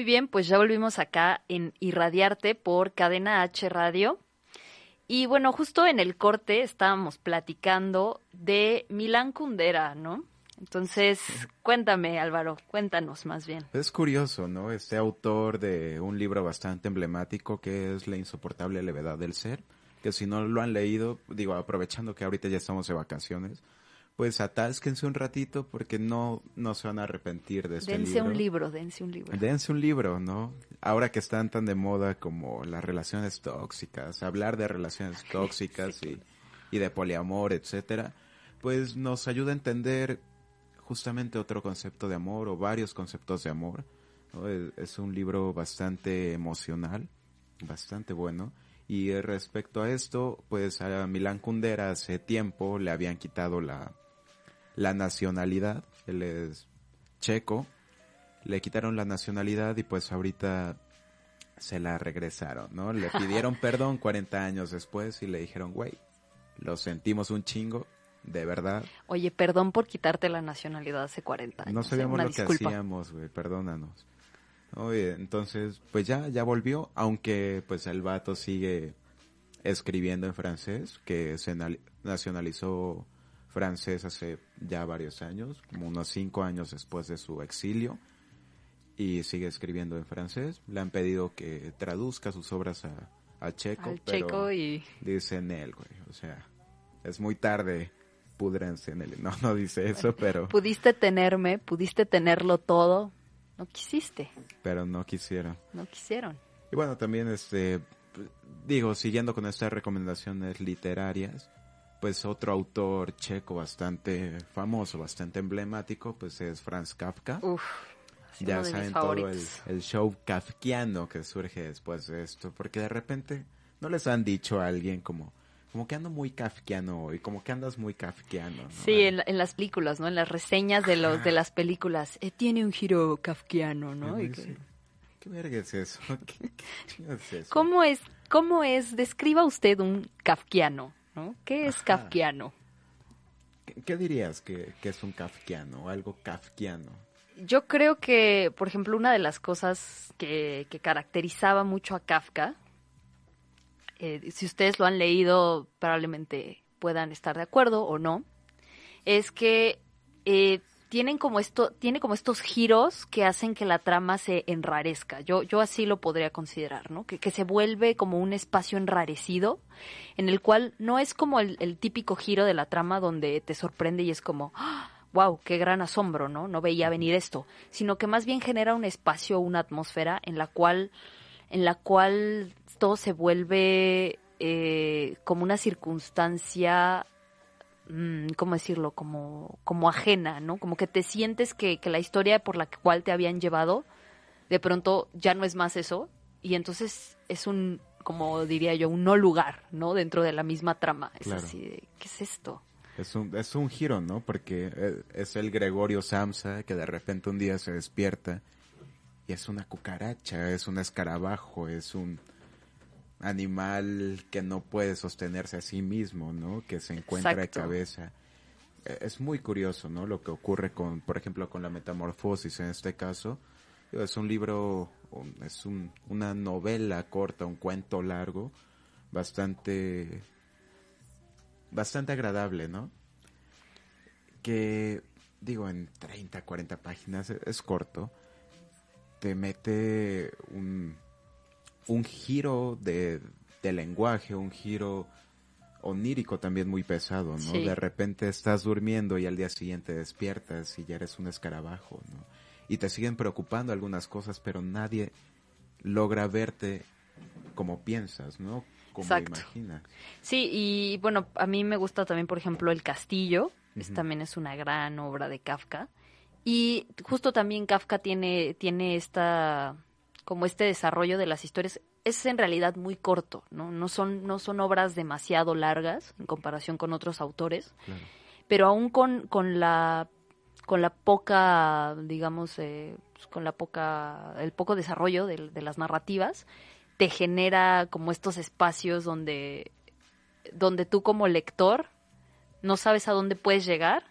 Muy bien, pues ya volvimos acá en Irradiarte por Cadena H Radio. Y bueno, justo en el corte estábamos platicando de Milán Kundera, ¿no? Entonces, cuéntame, Álvaro, cuéntanos más bien. Es curioso, ¿no? Este autor de un libro bastante emblemático que es La insoportable levedad del ser, que si no lo han leído, digo, aprovechando que ahorita ya estamos de vacaciones, pues atásquense un ratito porque no, no se van a arrepentir de este dense libro. un libro, dense un libro. Dense un libro, ¿no? Ahora que están tan de moda como las relaciones tóxicas, hablar de relaciones tóxicas Sí, y, y de poliamor, etcétera, pues nos ayuda a entender justamente otro concepto de amor o varios conceptos de amor. ¿no? Es, es un libro bastante emocional, bastante bueno Y respecto a esto, pues a Milán Kundera hace tiempo le habían quitado la, la nacionalidad, él es checo, le quitaron la nacionalidad y pues ahorita se la regresaron, ¿no? Le pidieron perdón 40 años después y le dijeron, güey, lo sentimos un chingo, de verdad. Oye, perdón por quitarte la nacionalidad hace 40 años. No ¿eh? sabíamos lo que hacíamos, güey, perdónanos. Oye, entonces, pues ya, ya volvió, aunque pues el vato sigue escribiendo en francés, que se nal- nacionalizó francés hace ya varios años, como unos cinco años después de su exilio, y sigue escribiendo en francés. Le han pedido que traduzca sus obras a, a checo, Al pero checo y... dicen él, güey, o sea, es muy tarde, púdrense en él. No, no dice eso, pero, Pudiste tenerme, pudiste tenerlo todo. No quisiste, pero no quisieron. no quisieron. Y bueno, también este digo, siguiendo con estas recomendaciones literarias, pues otro autor checo bastante famoso, bastante emblemático, pues es Franz Kafka. Uf, ya saben todo el, show kafkiano que surge después de esto, porque de repente no les han dicho a alguien como como que ando muy kafkiano hoy, como que andas muy kafkiano. ¿no? Sí, en, en las películas, ¿no? En las reseñas de los Ajá. de las películas. eh, tiene un giro kafkiano, ¿no? Y sí. que- ¿Qué verga es eso? ¿Qué, qué chingados es eso? ¿Cómo es, cómo es, describa usted un kafkiano, ¿no? ¿Qué es Ajá. kafkiano? ¿Qué, qué dirías que, que es un kafkiano, algo kafkiano? Yo creo que, por ejemplo, una de las cosas que, que caracterizaba mucho a Kafka, eh, si ustedes lo han leído, probablemente puedan estar de acuerdo o no, es que eh, tienen como esto, tiene como estos giros que hacen que la trama se enrarezca. Yo, yo así lo podría considerar, ¿no? Que, que se vuelve como un espacio enrarecido, en el cual no es como el, el típico giro de la trama donde te sorprende y es como, wow, qué gran asombro, ¿no? No veía venir esto, sino que más bien genera un espacio, una atmósfera en la cual, en la cual todo se vuelve eh, como una circunstancia ¿cómo decirlo? Como, como ajena, ¿no? Como que te sientes que, que la historia por la cual te habían llevado, de pronto ya no es más eso, y entonces es un, como diría yo, un no lugar, ¿no? Dentro de la misma trama. Es Claro. así de, ¿qué es esto? Es un, es un giro, ¿no? Porque eh, es el Gregorio Samsa que de repente un día se despierta y es una cucaracha, es un escarabajo, es un animal que no puede sostenerse a sí mismo, ¿no? Que se encuentra Exacto. de cabeza. Eh, Es muy curioso, ¿no? Lo que ocurre con, por ejemplo, con la metamorfosis en este caso. Es un libro, es un- una novela corta, un cuento largo, bastante bastante agradable, ¿no? Que, digo, en 30, 40 páginas, e- es corto, te mete un, un giro de, de lenguaje, un giro onírico también muy pesado, ¿no? Sí. De repente estás durmiendo y al día siguiente despiertas y ya eres un escarabajo, ¿no? Y te siguen preocupando algunas cosas, pero nadie logra verte como piensas, ¿no? Como Exacto. imaginas. Sí, y bueno, a mí me gusta también, por ejemplo, El Castillo. Es- también es una gran obra de Kafka. Y justo también Kafka tiene, tiene esta, como este desarrollo de las historias. Es en realidad muy corto, ¿no? No son, no son obras demasiado largas en comparación con otros autores. Claro. Pero aún con, con la con la poca, digamos, eh, pues, con la poca, el poco desarrollo de, de las narrativas, te genera como estos espacios donde, donde tú como lector no sabes a dónde puedes llegar,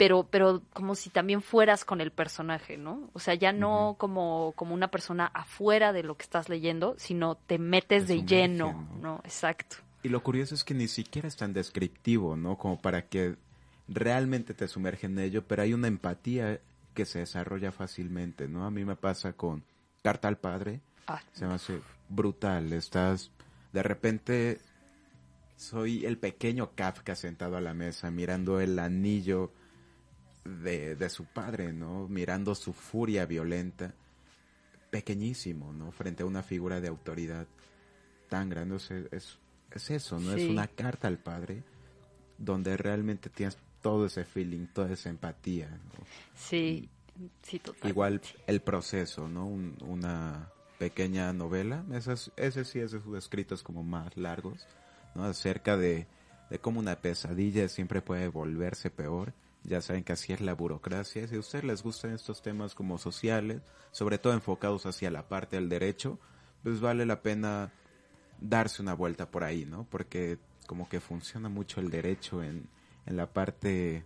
pero, pero como si también fueras con el personaje, ¿no? O sea, ya no como, como una persona afuera de lo que estás leyendo, sino te metes Te de lleno, ¿no? ¿no? Exacto. Y lo curioso es que ni siquiera es tan descriptivo, ¿no? Como para que realmente te sumerge en ello, pero hay una empatía que se desarrolla fácilmente, ¿no? A mí me pasa con Carta al Padre, Ah, se me hace brutal, estás, de repente, soy el pequeño Kafka sentado a la mesa mirando el anillo de, de su padre, ¿no? Mirando su furia violenta, pequeñísimo, ¿no? Frente a una figura de autoridad tan grande, es, es eso, ¿no? Es una carta al padre donde realmente tienes todo ese feeling, toda esa empatía, ¿no? sí, sí, totalmente. Igual el proceso, ¿no? Un- una, pequeña novela. Ese, es- ese sí es de sus escritos como más largos, ¿no? Acerca de, de cómo una pesadilla siempre puede volverse peor. Ya saben que así es la burocracia. Si a ustedes les gustan estos temas como sociales, sobre todo enfocados hacia la parte del derecho, pues vale la pena darse una vuelta por ahí, ¿no? Porque como que funciona mucho el derecho en, en la parte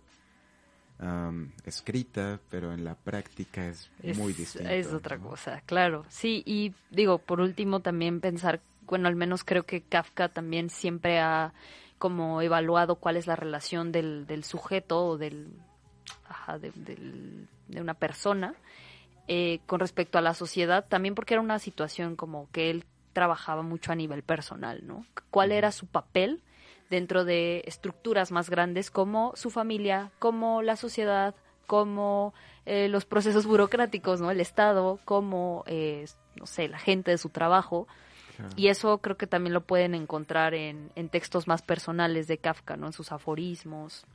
escrita, pero en la práctica es, muy distinto. Es otra ¿no? cosa, claro. Sí, y digo, por último también pensar, bueno, al menos creo que Kafka también siempre ha como evaluado cuál es la relación del, del sujeto o del, ajá, de, del- de una persona eh, con respecto a la sociedad, también porque era una situación como que él trabajaba mucho a nivel personal, ¿no? ¿Cuál era su papel dentro de estructuras más grandes como su familia, como la sociedad, como eh, los procesos burocráticos, ¿no? El Estado, como, eh, no sé, la gente de su trabajo. Claro. Y eso creo que también lo pueden encontrar en, en textos más personales de Kafka, ¿no? En sus aforismos,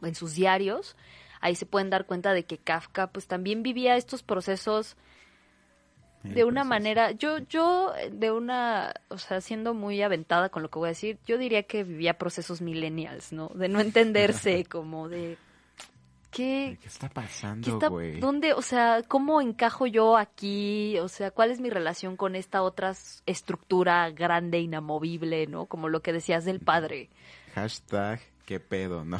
o en sus diarios. Ahí se pueden dar cuenta de que Kafka pues también vivía estos procesos de una manera, yo, yo, de una, o sea, siendo muy aventada con lo que voy a decir, yo diría que vivía procesos millennials, ¿no? De no entenderse, como de, ¿qué, ¿Qué está qué pasando, güey? dónde, o sea, cómo encajo yo aquí? O sea, ¿cuál es mi relación con esta otra estructura grande, inamovible, ¿no? Como lo que decías del padre, Hashtag, qué pedo, ¿no?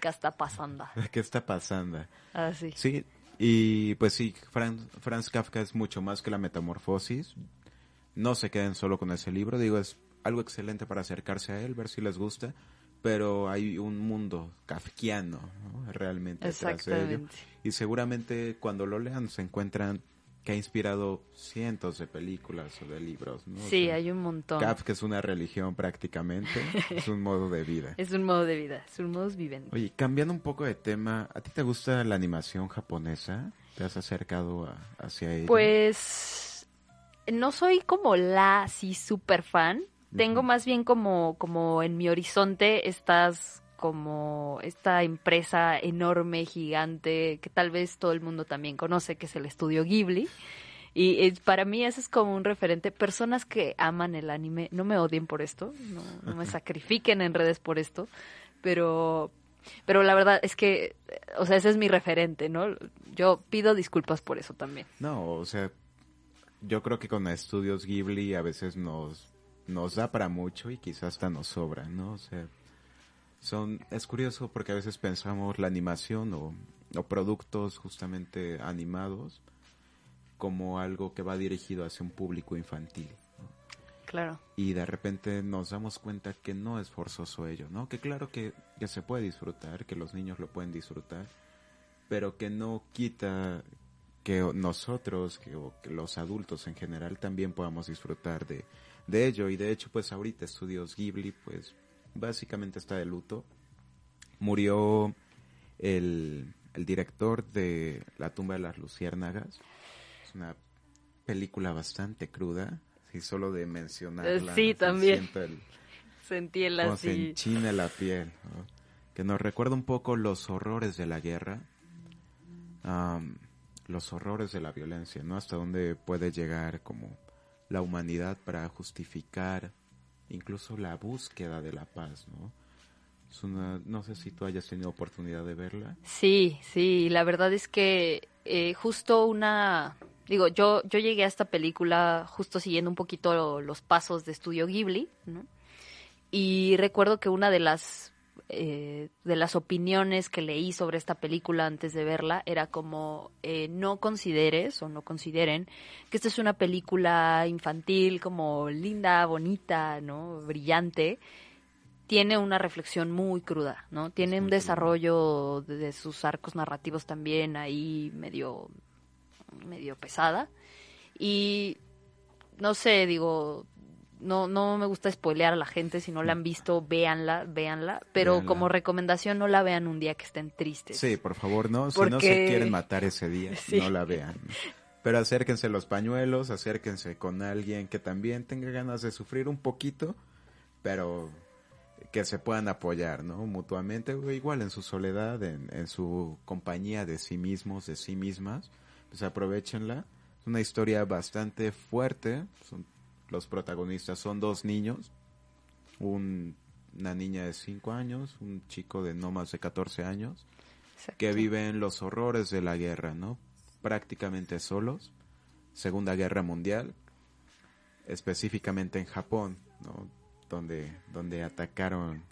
que está pasando. ¿Qué está pasando? Así. Sí, y pues sí, Fran- Franz Kafka es mucho más que la metamorfosis. No se queden solo con ese libro, digo, es algo excelente para acercarse a él, ver si les gusta, pero hay un mundo kafkiano ¿no? realmente detrás de ello. Y seguramente cuando lo lean se encuentran que ha inspirado cientos de películas o de libros. ¿no? O Sí, sea, hay un montón. Kafka es una religión prácticamente, es un modo de vida. Es un modo de vida, es un modo viviente. Oye, cambiando un poco de tema, ¿a ti te gusta la animación japonesa? ¿Te has acercado a- hacia ella? Pues no soy como la así super fan. Tengo más bien como, como en mi horizonte estas como esta empresa enorme, gigante, que tal vez todo el mundo también conoce, que es el estudio Ghibli. Y para mí ese es como un referente. Personas que aman el anime, no me odien por esto, no, no me sacrifiquen en redes por esto, pero, pero la verdad es que, o sea, ese es mi referente, ¿no? Yo pido disculpas por eso también. No, o sea, yo creo que con estudios Ghibli a veces nos, nos da para mucho y quizás hasta nos sobra, ¿no? O sea, son, es curioso porque a veces pensamos la animación o, o productos justamente animados como algo que va dirigido hacia un público infantil. Claro. y de repente nos damos cuenta que no es forzoso ello, ¿no? Que claro que, que se puede disfrutar, que los niños lo pueden disfrutar, pero que no quita que nosotros, que, o que los adultos en general también podamos disfrutar de, de ello. Y de hecho, pues ahorita Estudios Ghibli, pues básicamente está de luto. Murió el, el director de La tumba de las luciérnagas. Es una película bastante cruda. Si solo de mencionarla. Eh, sí, también. el- Sentí el se enchina la piel. ¿no? Que nos recuerda un poco los horrores de la guerra. am, los horrores de la violencia, ¿no? Hasta dónde puede llegar como la humanidad para justificar incluso la búsqueda de la paz, ¿no? Es una, no sé si tú hayas tenido oportunidad de verla. Sí, sí, la verdad es que eh, justo una, digo, yo, yo llegué a esta película justo siguiendo un poquito los pasos de Estudio Ghibli, ¿no? Y recuerdo que una de las eh, de las opiniones que leí sobre esta película antes de verla era como eh, no consideres o no consideren que esta es una película infantil como linda, bonita, ¿no? brillante. Tiene una reflexión muy cruda, ¿no? Tiene un desarrollo de, de sus arcos narrativos también ahí medio medio pesada y no sé, digo, no, no me gusta spoilear a la gente, si no la han visto, véanla, véanla, pero Véanla. como recomendación no la vean un día que estén tristes. Sí, por favor, no. Si no se quieren matar ese día, Sí. no la vean. Pero acérquense los pañuelos, acérquense con alguien que también tenga ganas de sufrir un poquito, pero que se puedan apoyar, ¿no? Mutuamente, igual en su soledad, en, en su compañía de sí mismos, de sí mismas, pues aprovechenla. Es una historia bastante fuerte. Son, los protagonistas son dos niños. Un, una niña de 5 años, un chico de no más de 14 años, Exacto. que viven los horrores de la guerra, ¿no? Prácticamente solos. Segunda Guerra Mundial, específicamente en Japón, ¿no? Donde, donde atacaron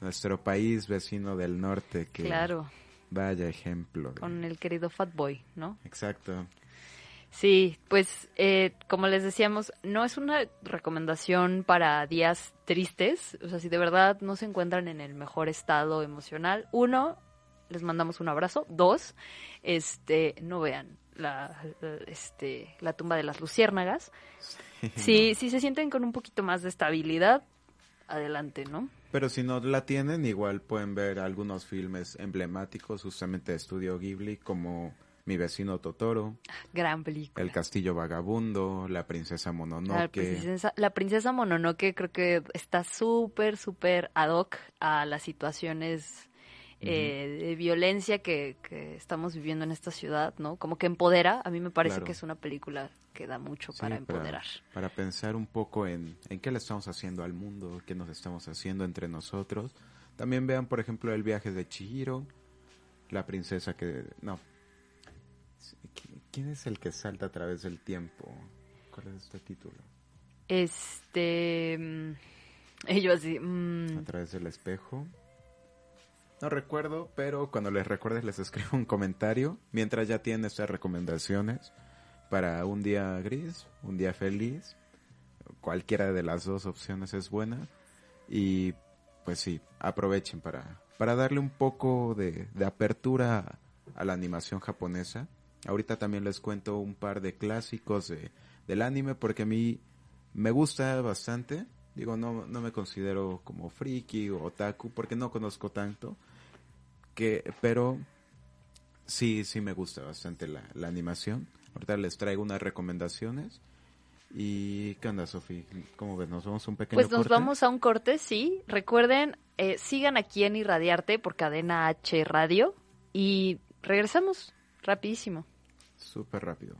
nuestro país vecino del norte, que Claro, vaya ejemplo. de- con el querido Fatboy, ¿no? Exacto. Sí, pues eh, como les decíamos, no es una recomendación para días tristes, o sea, si de verdad no se encuentran en el mejor estado emocional, uno, les mandamos un abrazo, dos, este, no vean la, este, la tumba de las luciérnagas, si, si se sienten con un poquito más de estabilidad, adelante, ¿no? Pero si no la tienen, igual pueden ver algunos filmes emblemáticos justamente de Estudio Ghibli, como Mi vecino Totoro, Gran película. El castillo vagabundo, La princesa La Mononoke. princesa, la princesa Mononoke creo que está súper, súper ad hoc a las situaciones eh, de violencia que, que estamos viviendo en esta ciudad, ¿no? Como que empodera. A mí me parece Claro. que es una película que da mucho Sí, para empoderar. Para, pensar un poco en, en qué le estamos haciendo al mundo, qué nos estamos haciendo entre nosotros. También vean, por ejemplo, el viaje de Chihiro, la princesa que... No. ¿Qui- ¿Quién es el que salta a través del tiempo? ¿Cuál es este título? Este. mm, y yo así. mm, A través del espejo. No recuerdo, pero cuando les recuerdes les escribo un comentario. Mientras ya tienen estas recomendaciones para un día gris, un día feliz. Cualquiera de las dos opciones es buena. Y pues sí, aprovechen para, para darle un poco de, de apertura a la animación japonesa. Ahorita también les cuento un par de clásicos de, del anime porque a mí me gusta bastante. Digo, no, no me considero como friki o otaku porque no conozco tanto. Que, pero sí, sí me gusta bastante la, la animación. Ahorita les traigo unas recomendaciones. ¿Y qué onda, Sofi? ¿Cómo ves? ¿Nos vamos a un pequeño Pues nos corte? vamos a un corte, sí. Recuerden, eh, sigan aquí en Irradiarte por cadena H Radio y regresamos rapidísimo. Súper rápido.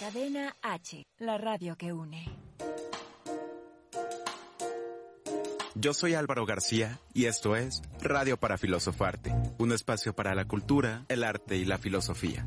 Cadena H, la radio que une. Yo soy Álvaro García y esto es Radio para Filosofarte, un espacio para la cultura, el arte y la filosofía.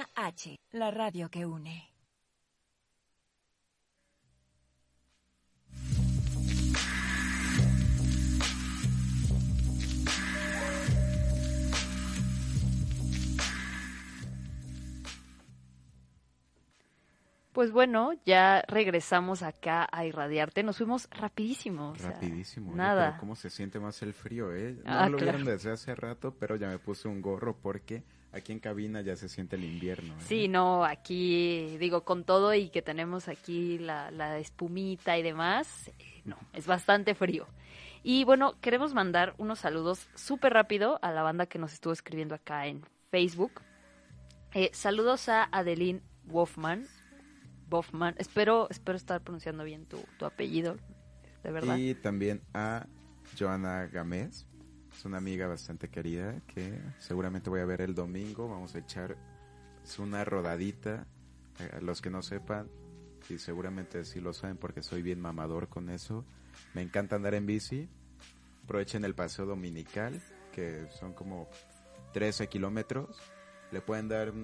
Cadena H, la radio que une. Pues bueno, ya regresamos acá a irradiarte. Nos fuimos rapidísimo. o sea, Rapidísimo. oye, nada. pero ¿Cómo se siente más el frío, eh? No Ah, lo claro. vieron desde hace rato, pero ya me puse un gorro porque aquí en cabina ya se siente el invierno. ¿eh? Sí, no, aquí digo con todo y que tenemos aquí la, la espumita y demás, eh, no, es bastante frío. Y bueno, queremos mandar unos saludos súper rápido a la banda que nos estuvo escribiendo acá en Facebook. Eh, saludos a Adeline Wolfman. Wolfman, espero, espero estar pronunciando bien tu, tu apellido, de verdad. Y también a Joana Gámez. Es una amiga bastante querida que seguramente voy a ver el domingo. Vamos a echar una rodadita. Eh, A los que no sepan, y seguramente sí lo saben porque soy bien mamador con eso. Me encanta andar en bici. Aprovechen el paseo dominical, que son como 13 kilómetros. Le pueden dar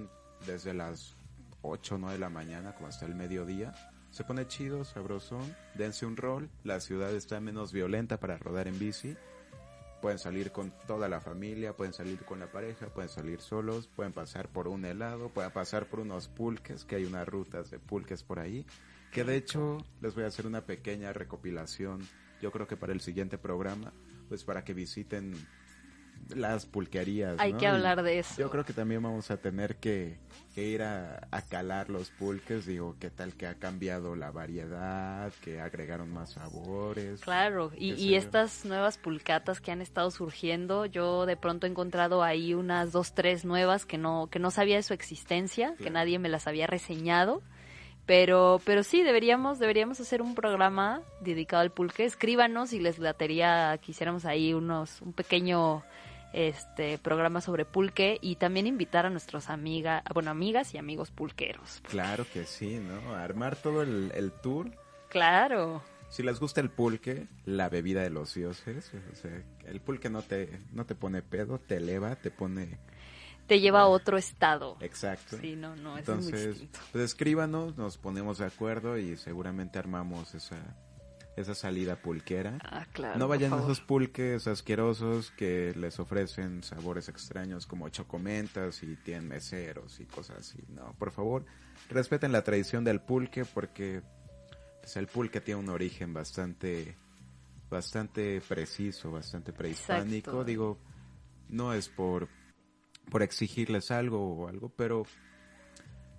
desde las 8 o 9 de la mañana como hasta el mediodía. Se pone chido, sabrosón. Dense un rol. La ciudad está menos violenta para rodar en bici. Pueden salir con toda la familia, pueden salir con la pareja, pueden salir solos, pueden pasar por un helado, pueden pasar por unos pulques, que hay unas rutas de pulques por ahí. Que de hecho les voy a hacer una pequeña recopilación, yo creo que para el siguiente programa, pues para que visiten las pulquerías. Hay ¿no? que Y hablar de eso. Yo creo que también vamos a tener que, que ir a, a calar los pulques. Digo, qué tal que ha cambiado la variedad, que agregaron más sabores. Claro, y, y estas nuevas pulcatas que han estado surgiendo, yo de pronto he encontrado ahí unas dos, tres nuevas que no, que no sabía de su existencia, que nadie me las había reseñado. Pero, pero sí, deberíamos, deberíamos hacer un programa dedicado al pulque. Escríbanos si les latería que hiciéramos ahí unos, un pequeño este programa sobre pulque y también invitar a nuestros amigas, bueno, amigas y amigos pulqueros. Claro que sí, ¿no? Armar todo el, el tour. Claro. Si les gusta el pulque, la bebida de los dioses, o sea, el pulque no te, no te pone pedo, te eleva, te pone Te lleva a otro estado. exacto. Sí, no, no, eso es muy Entonces, distinto. pues escríbanos, nos ponemos de acuerdo y seguramente armamos esa, esa salida pulquera. Ah, claro. no vayan a esos pulques asquerosos que les ofrecen sabores extraños como chocomentas y tienen meseros y cosas así. No, por favor, respeten la tradición del pulque porque pues, el pulque tiene un origen bastante bastante preciso, bastante prehispánico. Exacto. Digo, no es por por exigirles algo o algo, pero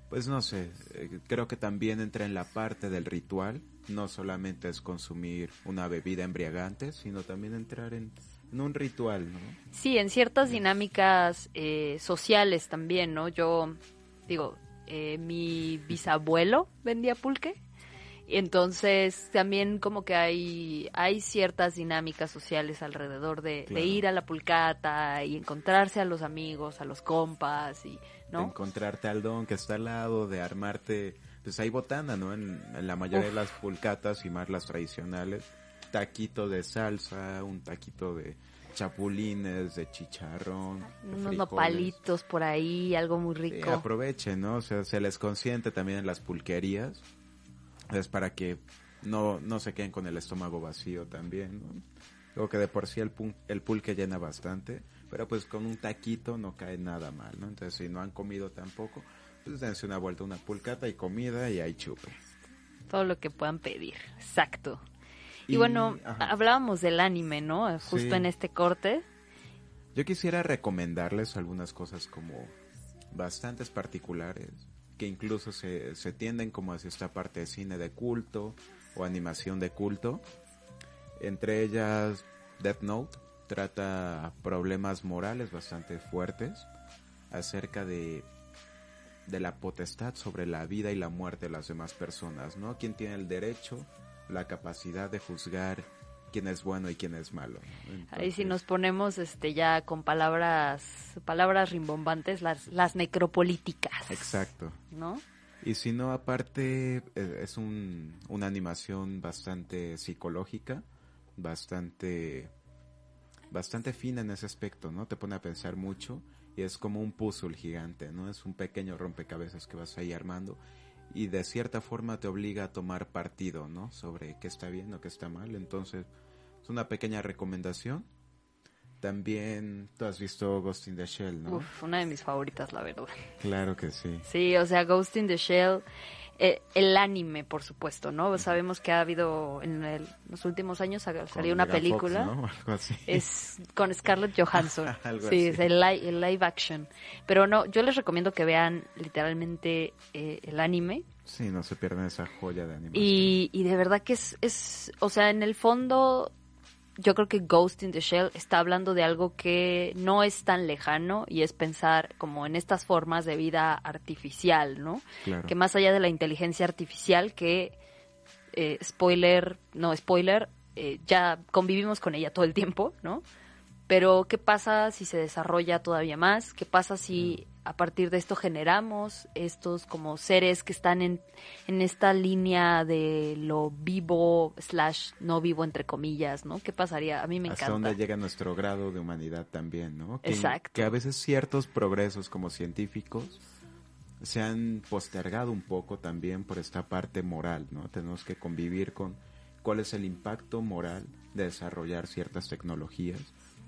pues no sé, eh, creo que también entra en la parte del ritual, no solamente es consumir una bebida embriagante, sino también entrar en, en un ritual, ¿no? Sí, en ciertas dinámicas eh, sociales también, ¿no? Yo, digo, eh, mi bisabuelo vendía pulque. y Entonces también como que hay, hay ciertas dinámicas sociales alrededor de, de ir a la pulcata y encontrarse a los amigos, a los compas y, De ¿no? encontrarte al don que está al lado, de armarte, pues hay botana, ¿no? En, en la mayoría de las pulcatas y más las tradicionales, taquito de salsa, un taquito de chapulines, de chicharrón, de Unos nopalitos por ahí, algo muy rico. aprovechen, ¿no? O sea, se les consiente también en las pulquerías. Es para que no, no se queden con el estómago vacío también, ¿no? Digo que de por sí el, el pulque llena bastante, pero pues con un taquito no cae nada mal, ¿no? Entonces si no han comido tampoco, pues dense una vuelta a una pulcata y comida y ahí chupe. Todo lo que puedan pedir, exacto. Y, Y- bueno, ajá. hablábamos del anime, ¿no? Justo Sí. en este corte. Yo quisiera recomendarles algunas cosas como bastantes particulares, que incluso se, se tienden como hacia esta parte de cine de culto o animación de culto. Entre ellas, Death Note trata problemas morales bastante fuertes acerca de, de la potestad sobre la vida y la muerte de las demás personas, ¿no? ¿Quién tiene el derecho, la capacidad de juzgar quién es bueno y quién es malo? Ahí si nos ponemos este ya con palabras palabras rimbombantes, las las necropolíticas. Exacto. ¿No? Y si no, aparte, eh, es un, una animación bastante psicológica, bastante, bastante fina en ese aspecto, ¿no? Te pone a pensar mucho y es como un puzzle gigante, ¿no? Es un pequeño rompecabezas que vas ahí armando y de cierta forma te obliga a tomar partido, ¿no? Sobre qué está bien o qué está mal. Entonces, es una pequeña recomendación. También, tú has visto Ghost in the Shell, ¿no? Uf, una de mis favoritas, la verdad. Claro que sí. Sí, o sea, Ghost in the Shell, eh, el anime, por supuesto, ¿no? Sabemos que ha habido en el- los últimos años salió una Fox, película. ¿no? Algo así. Es con Scarlett Johansson. Algo sí, así. es el live, el live action. Pero no, yo les recomiendo que vean literalmente eh, el anime. Sí, no se pierdan esa joya de animación. Y, y de verdad que es, es, o sea, en el fondo, yo creo que Ghost in the Shell está hablando de algo que no es tan lejano y es pensar como en estas formas de vida artificial, ¿no? Claro. Que más allá de la inteligencia artificial, que, eh, spoiler, no, spoiler, eh, ya convivimos con ella todo el tiempo, ¿no? Pero, ¿qué pasa si se desarrolla todavía más? ¿Qué pasa si a partir de esto generamos estos como seres que están en, en esta línea de lo vivo slash no vivo entre comillas, ¿no? ¿Qué pasaría? A mí me Hasta encanta. dónde llega nuestro grado de humanidad también, ¿no? Que, Exacto. Que a veces ciertos progresos como científicos se han postergado un poco también por esta parte moral, ¿no? Tenemos que convivir con cuál es el impacto moral de desarrollar ciertas tecnologías,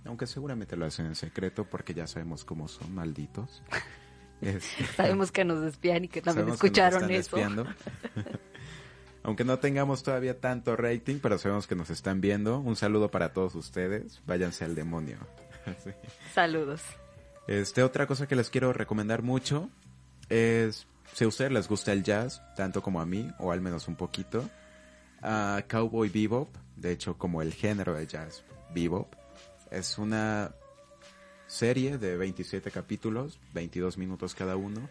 aunque seguramente lo hacen en secreto porque ya sabemos cómo son malditos. Este, Sabemos que nos espían y que también que escucharon eso. Aunque no tengamos todavía tanto rating, pero sabemos que nos están viendo. Un saludo para todos ustedes. Váyanse al demonio. Sí. Saludos. Este, otra cosa que les quiero recomendar mucho es, si a ustedes les gusta el jazz, tanto como a mí, o al menos un poquito, a Cowboy Bebop, de hecho como el género de jazz, Bebop, es una serie de 27 capítulos, 22 minutos cada uno,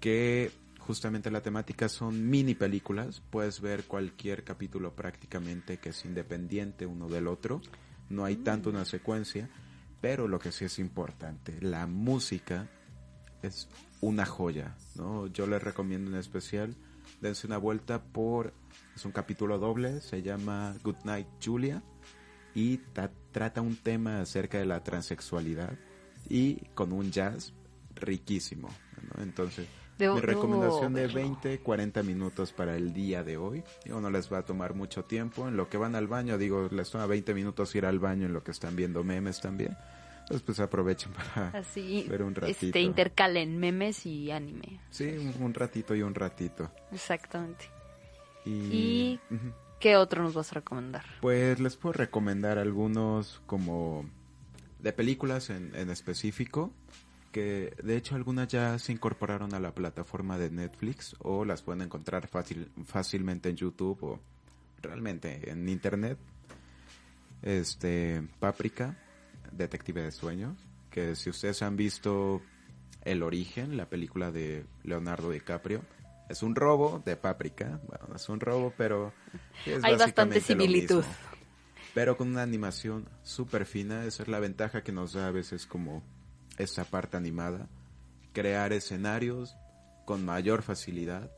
que justamente la temática son mini películas, puedes ver cualquier capítulo prácticamente que es independiente uno del otro, no hay tanto una secuencia, pero lo que sí es importante, la música es una joya, ¿no? Yo les recomiendo en especial, dense una vuelta por, es un capítulo doble, se llama Good Night Julia y ta- trata un tema acerca de la transexualidad y con un jazz riquísimo, ¿no? Entonces, Debo- mi recomendación de verlo. 20, 40 minutos para el día de hoy. Digo, no les va a tomar mucho tiempo. En lo que van al baño, digo, les toma 20 minutos ir al baño en lo que están viendo memes también. Entonces, pues aprovechen para Así, ver un ratito. este, intercalen memes y anime. Sí, un, un ratito y un ratito. Exactamente. Y, Y- Ujú. ¿Qué otro nos vas a recomendar? Pues les puedo recomendar algunos como de películas en, en específico, que de hecho algunas ya se incorporaron a la plataforma de Netflix o las pueden encontrar fácil, fácilmente en YouTube o realmente en Internet. Este, Páprica, Detective de Sueños, que si ustedes han visto El Origen, la película de Leonardo DiCaprio, es un robo de Páprica, bueno, es un robo, pero es Hay bastante similitud. Pero con una animación súper fina, esa es la ventaja que nos da a veces como esta parte animada, crear escenarios con mayor facilidad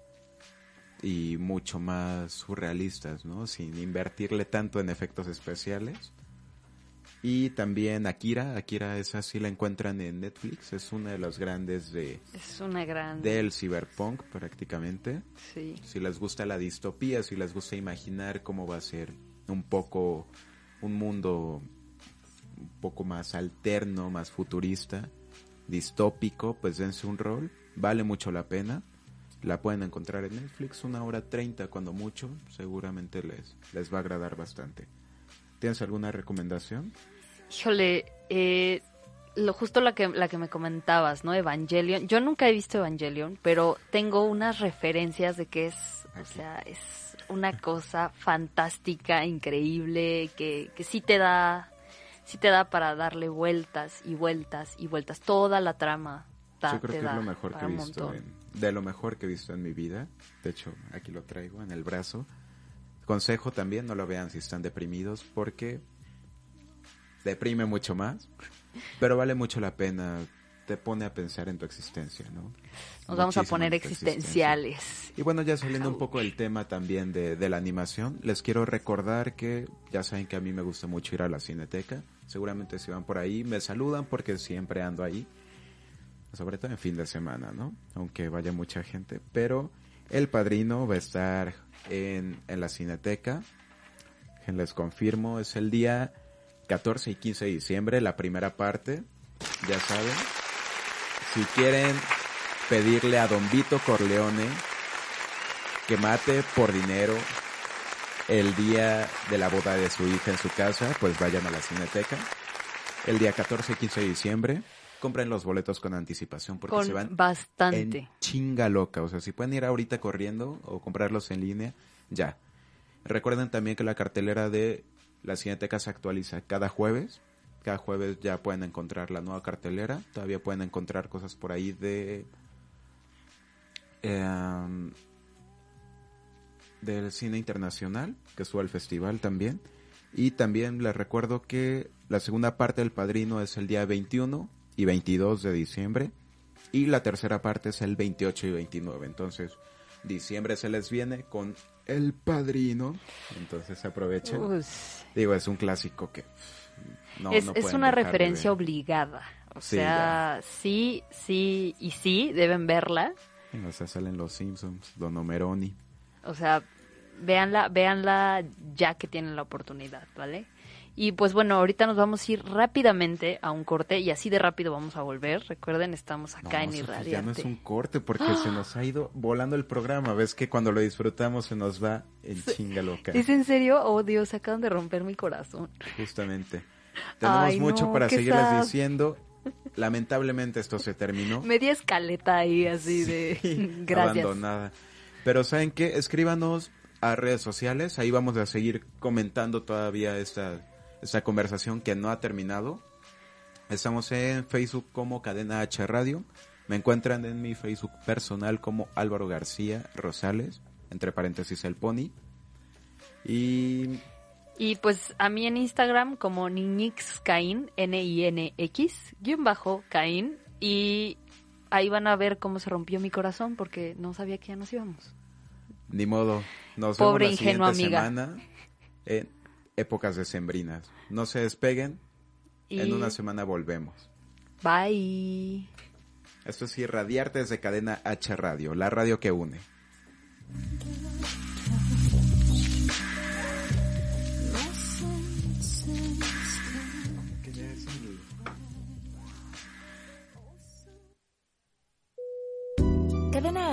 y mucho más surrealistas, ¿no? Sin invertirle tanto en efectos especiales. Y también Akira, Akira esa sí la encuentran en Netflix, es una de las grandes de Es una gran... del cyberpunk prácticamente. Sí. Si les gusta la distopía, si les gusta imaginar cómo va a ser un poco un mundo un poco más alterno, más futurista, distópico, pues dense un rol, vale mucho la pena. La pueden encontrar en Netflix, una hora treinta cuando mucho, seguramente les, les va a agradar bastante. ¿Tienes alguna recomendación? Híjole, eh, lo justo la que, la que me comentabas, ¿no? Evangelion. Yo nunca he visto Evangelion, pero tengo unas referencias de que es, o sea, es una cosa fantástica, increíble, que, que sí te da, sí te da para darle vueltas y vueltas y vueltas. Toda la trama da, Yo creo te que es lo mejor que he visto, en- de lo mejor que he visto en mi vida. De hecho, aquí lo traigo en el brazo. Consejo también, no lo vean si están deprimidos, porque deprime mucho más, pero vale mucho la pena. Te pone a pensar en tu existencia, ¿no? Nos vamos a poner existencia. existenciales. Y bueno, ya saliendo un poco del tema también de, de la animación, les quiero recordar que ya saben que a mí me gusta mucho ir a la cineteca. Seguramente si van por ahí me saludan porque siempre ando ahí. Sobre todo en fin de semana, ¿no? Aunque vaya mucha gente. Pero el padrino va a estar en, en la cineteca. Les confirmo, es el día 14 y 15 de diciembre, la primera parte. Ya saben. Si quieren pedirle a Don Vito Corleone que mate por dinero el día de la boda de su hija en su casa, pues vayan a la cineteca. El día 14 y 15 de diciembre, compren los boletos con anticipación porque Con se van bastante. en chinga loca. O sea, si pueden ir ahorita corriendo o comprarlos en línea, ya. Recuerden también que la cartelera de la Cineteca se actualiza cada jueves. Cada jueves ya pueden encontrar la nueva cartelera. Todavía pueden encontrar cosas por ahí de... em, del cine internacional, que sube al festival también. Y también les recuerdo que la segunda parte del Padrino es el día 21 y 22 de diciembre. Y la tercera parte es el 28 y 29. Entonces, diciembre se les viene con El Padrino. Entonces aprovechen. Digo, es un clásico que no, es, no es una referencia obligada. O Sí, sea, sí, sí y sí, deben verla. O sea, salen los Simpsons, Don Omeroni. O sea, véanla, véanla ya que tienen la oportunidad, ¿vale? Y pues bueno, ahorita nos vamos a ir rápidamente a un corte y así de rápido vamos a volver. Recuerden, estamos acá en No, Sofía, Irradiante. ya no es un corte porque se nos ha ido volando el programa. Ves que cuando lo disfrutamos se nos va en chinga loca. ¿Es en serio? Oh, Dios, acaban de romper mi corazón. Justamente. Tenemos Ay, mucho no, para seguirles sad. diciendo. Lamentablemente esto se terminó. Media escaleta ahí así de... Gracias. abandonada. Pero ¿saben qué? Escríbanos a redes sociales. Ahí vamos a seguir comentando todavía esta, esta conversación que no ha terminado. Estamos en Facebook como Cadena H Radio. Me encuentran en mi Facebook personal como Álvaro García Rosales, entre paréntesis el pony. Y Y pues a mí en Instagram como Niñix Caín, N-I-N-X, guion bajo Caín. Y ahí van a ver cómo se rompió mi corazón porque no sabía que ya nos íbamos. ni modo, nos Pobre vemos la ingenua siguiente amiga. semana en épocas decembrinas. No se despeguen, Y en una semana volvemos. bye. Esto es Irradiarte desde Cadena H Radio, la radio que une.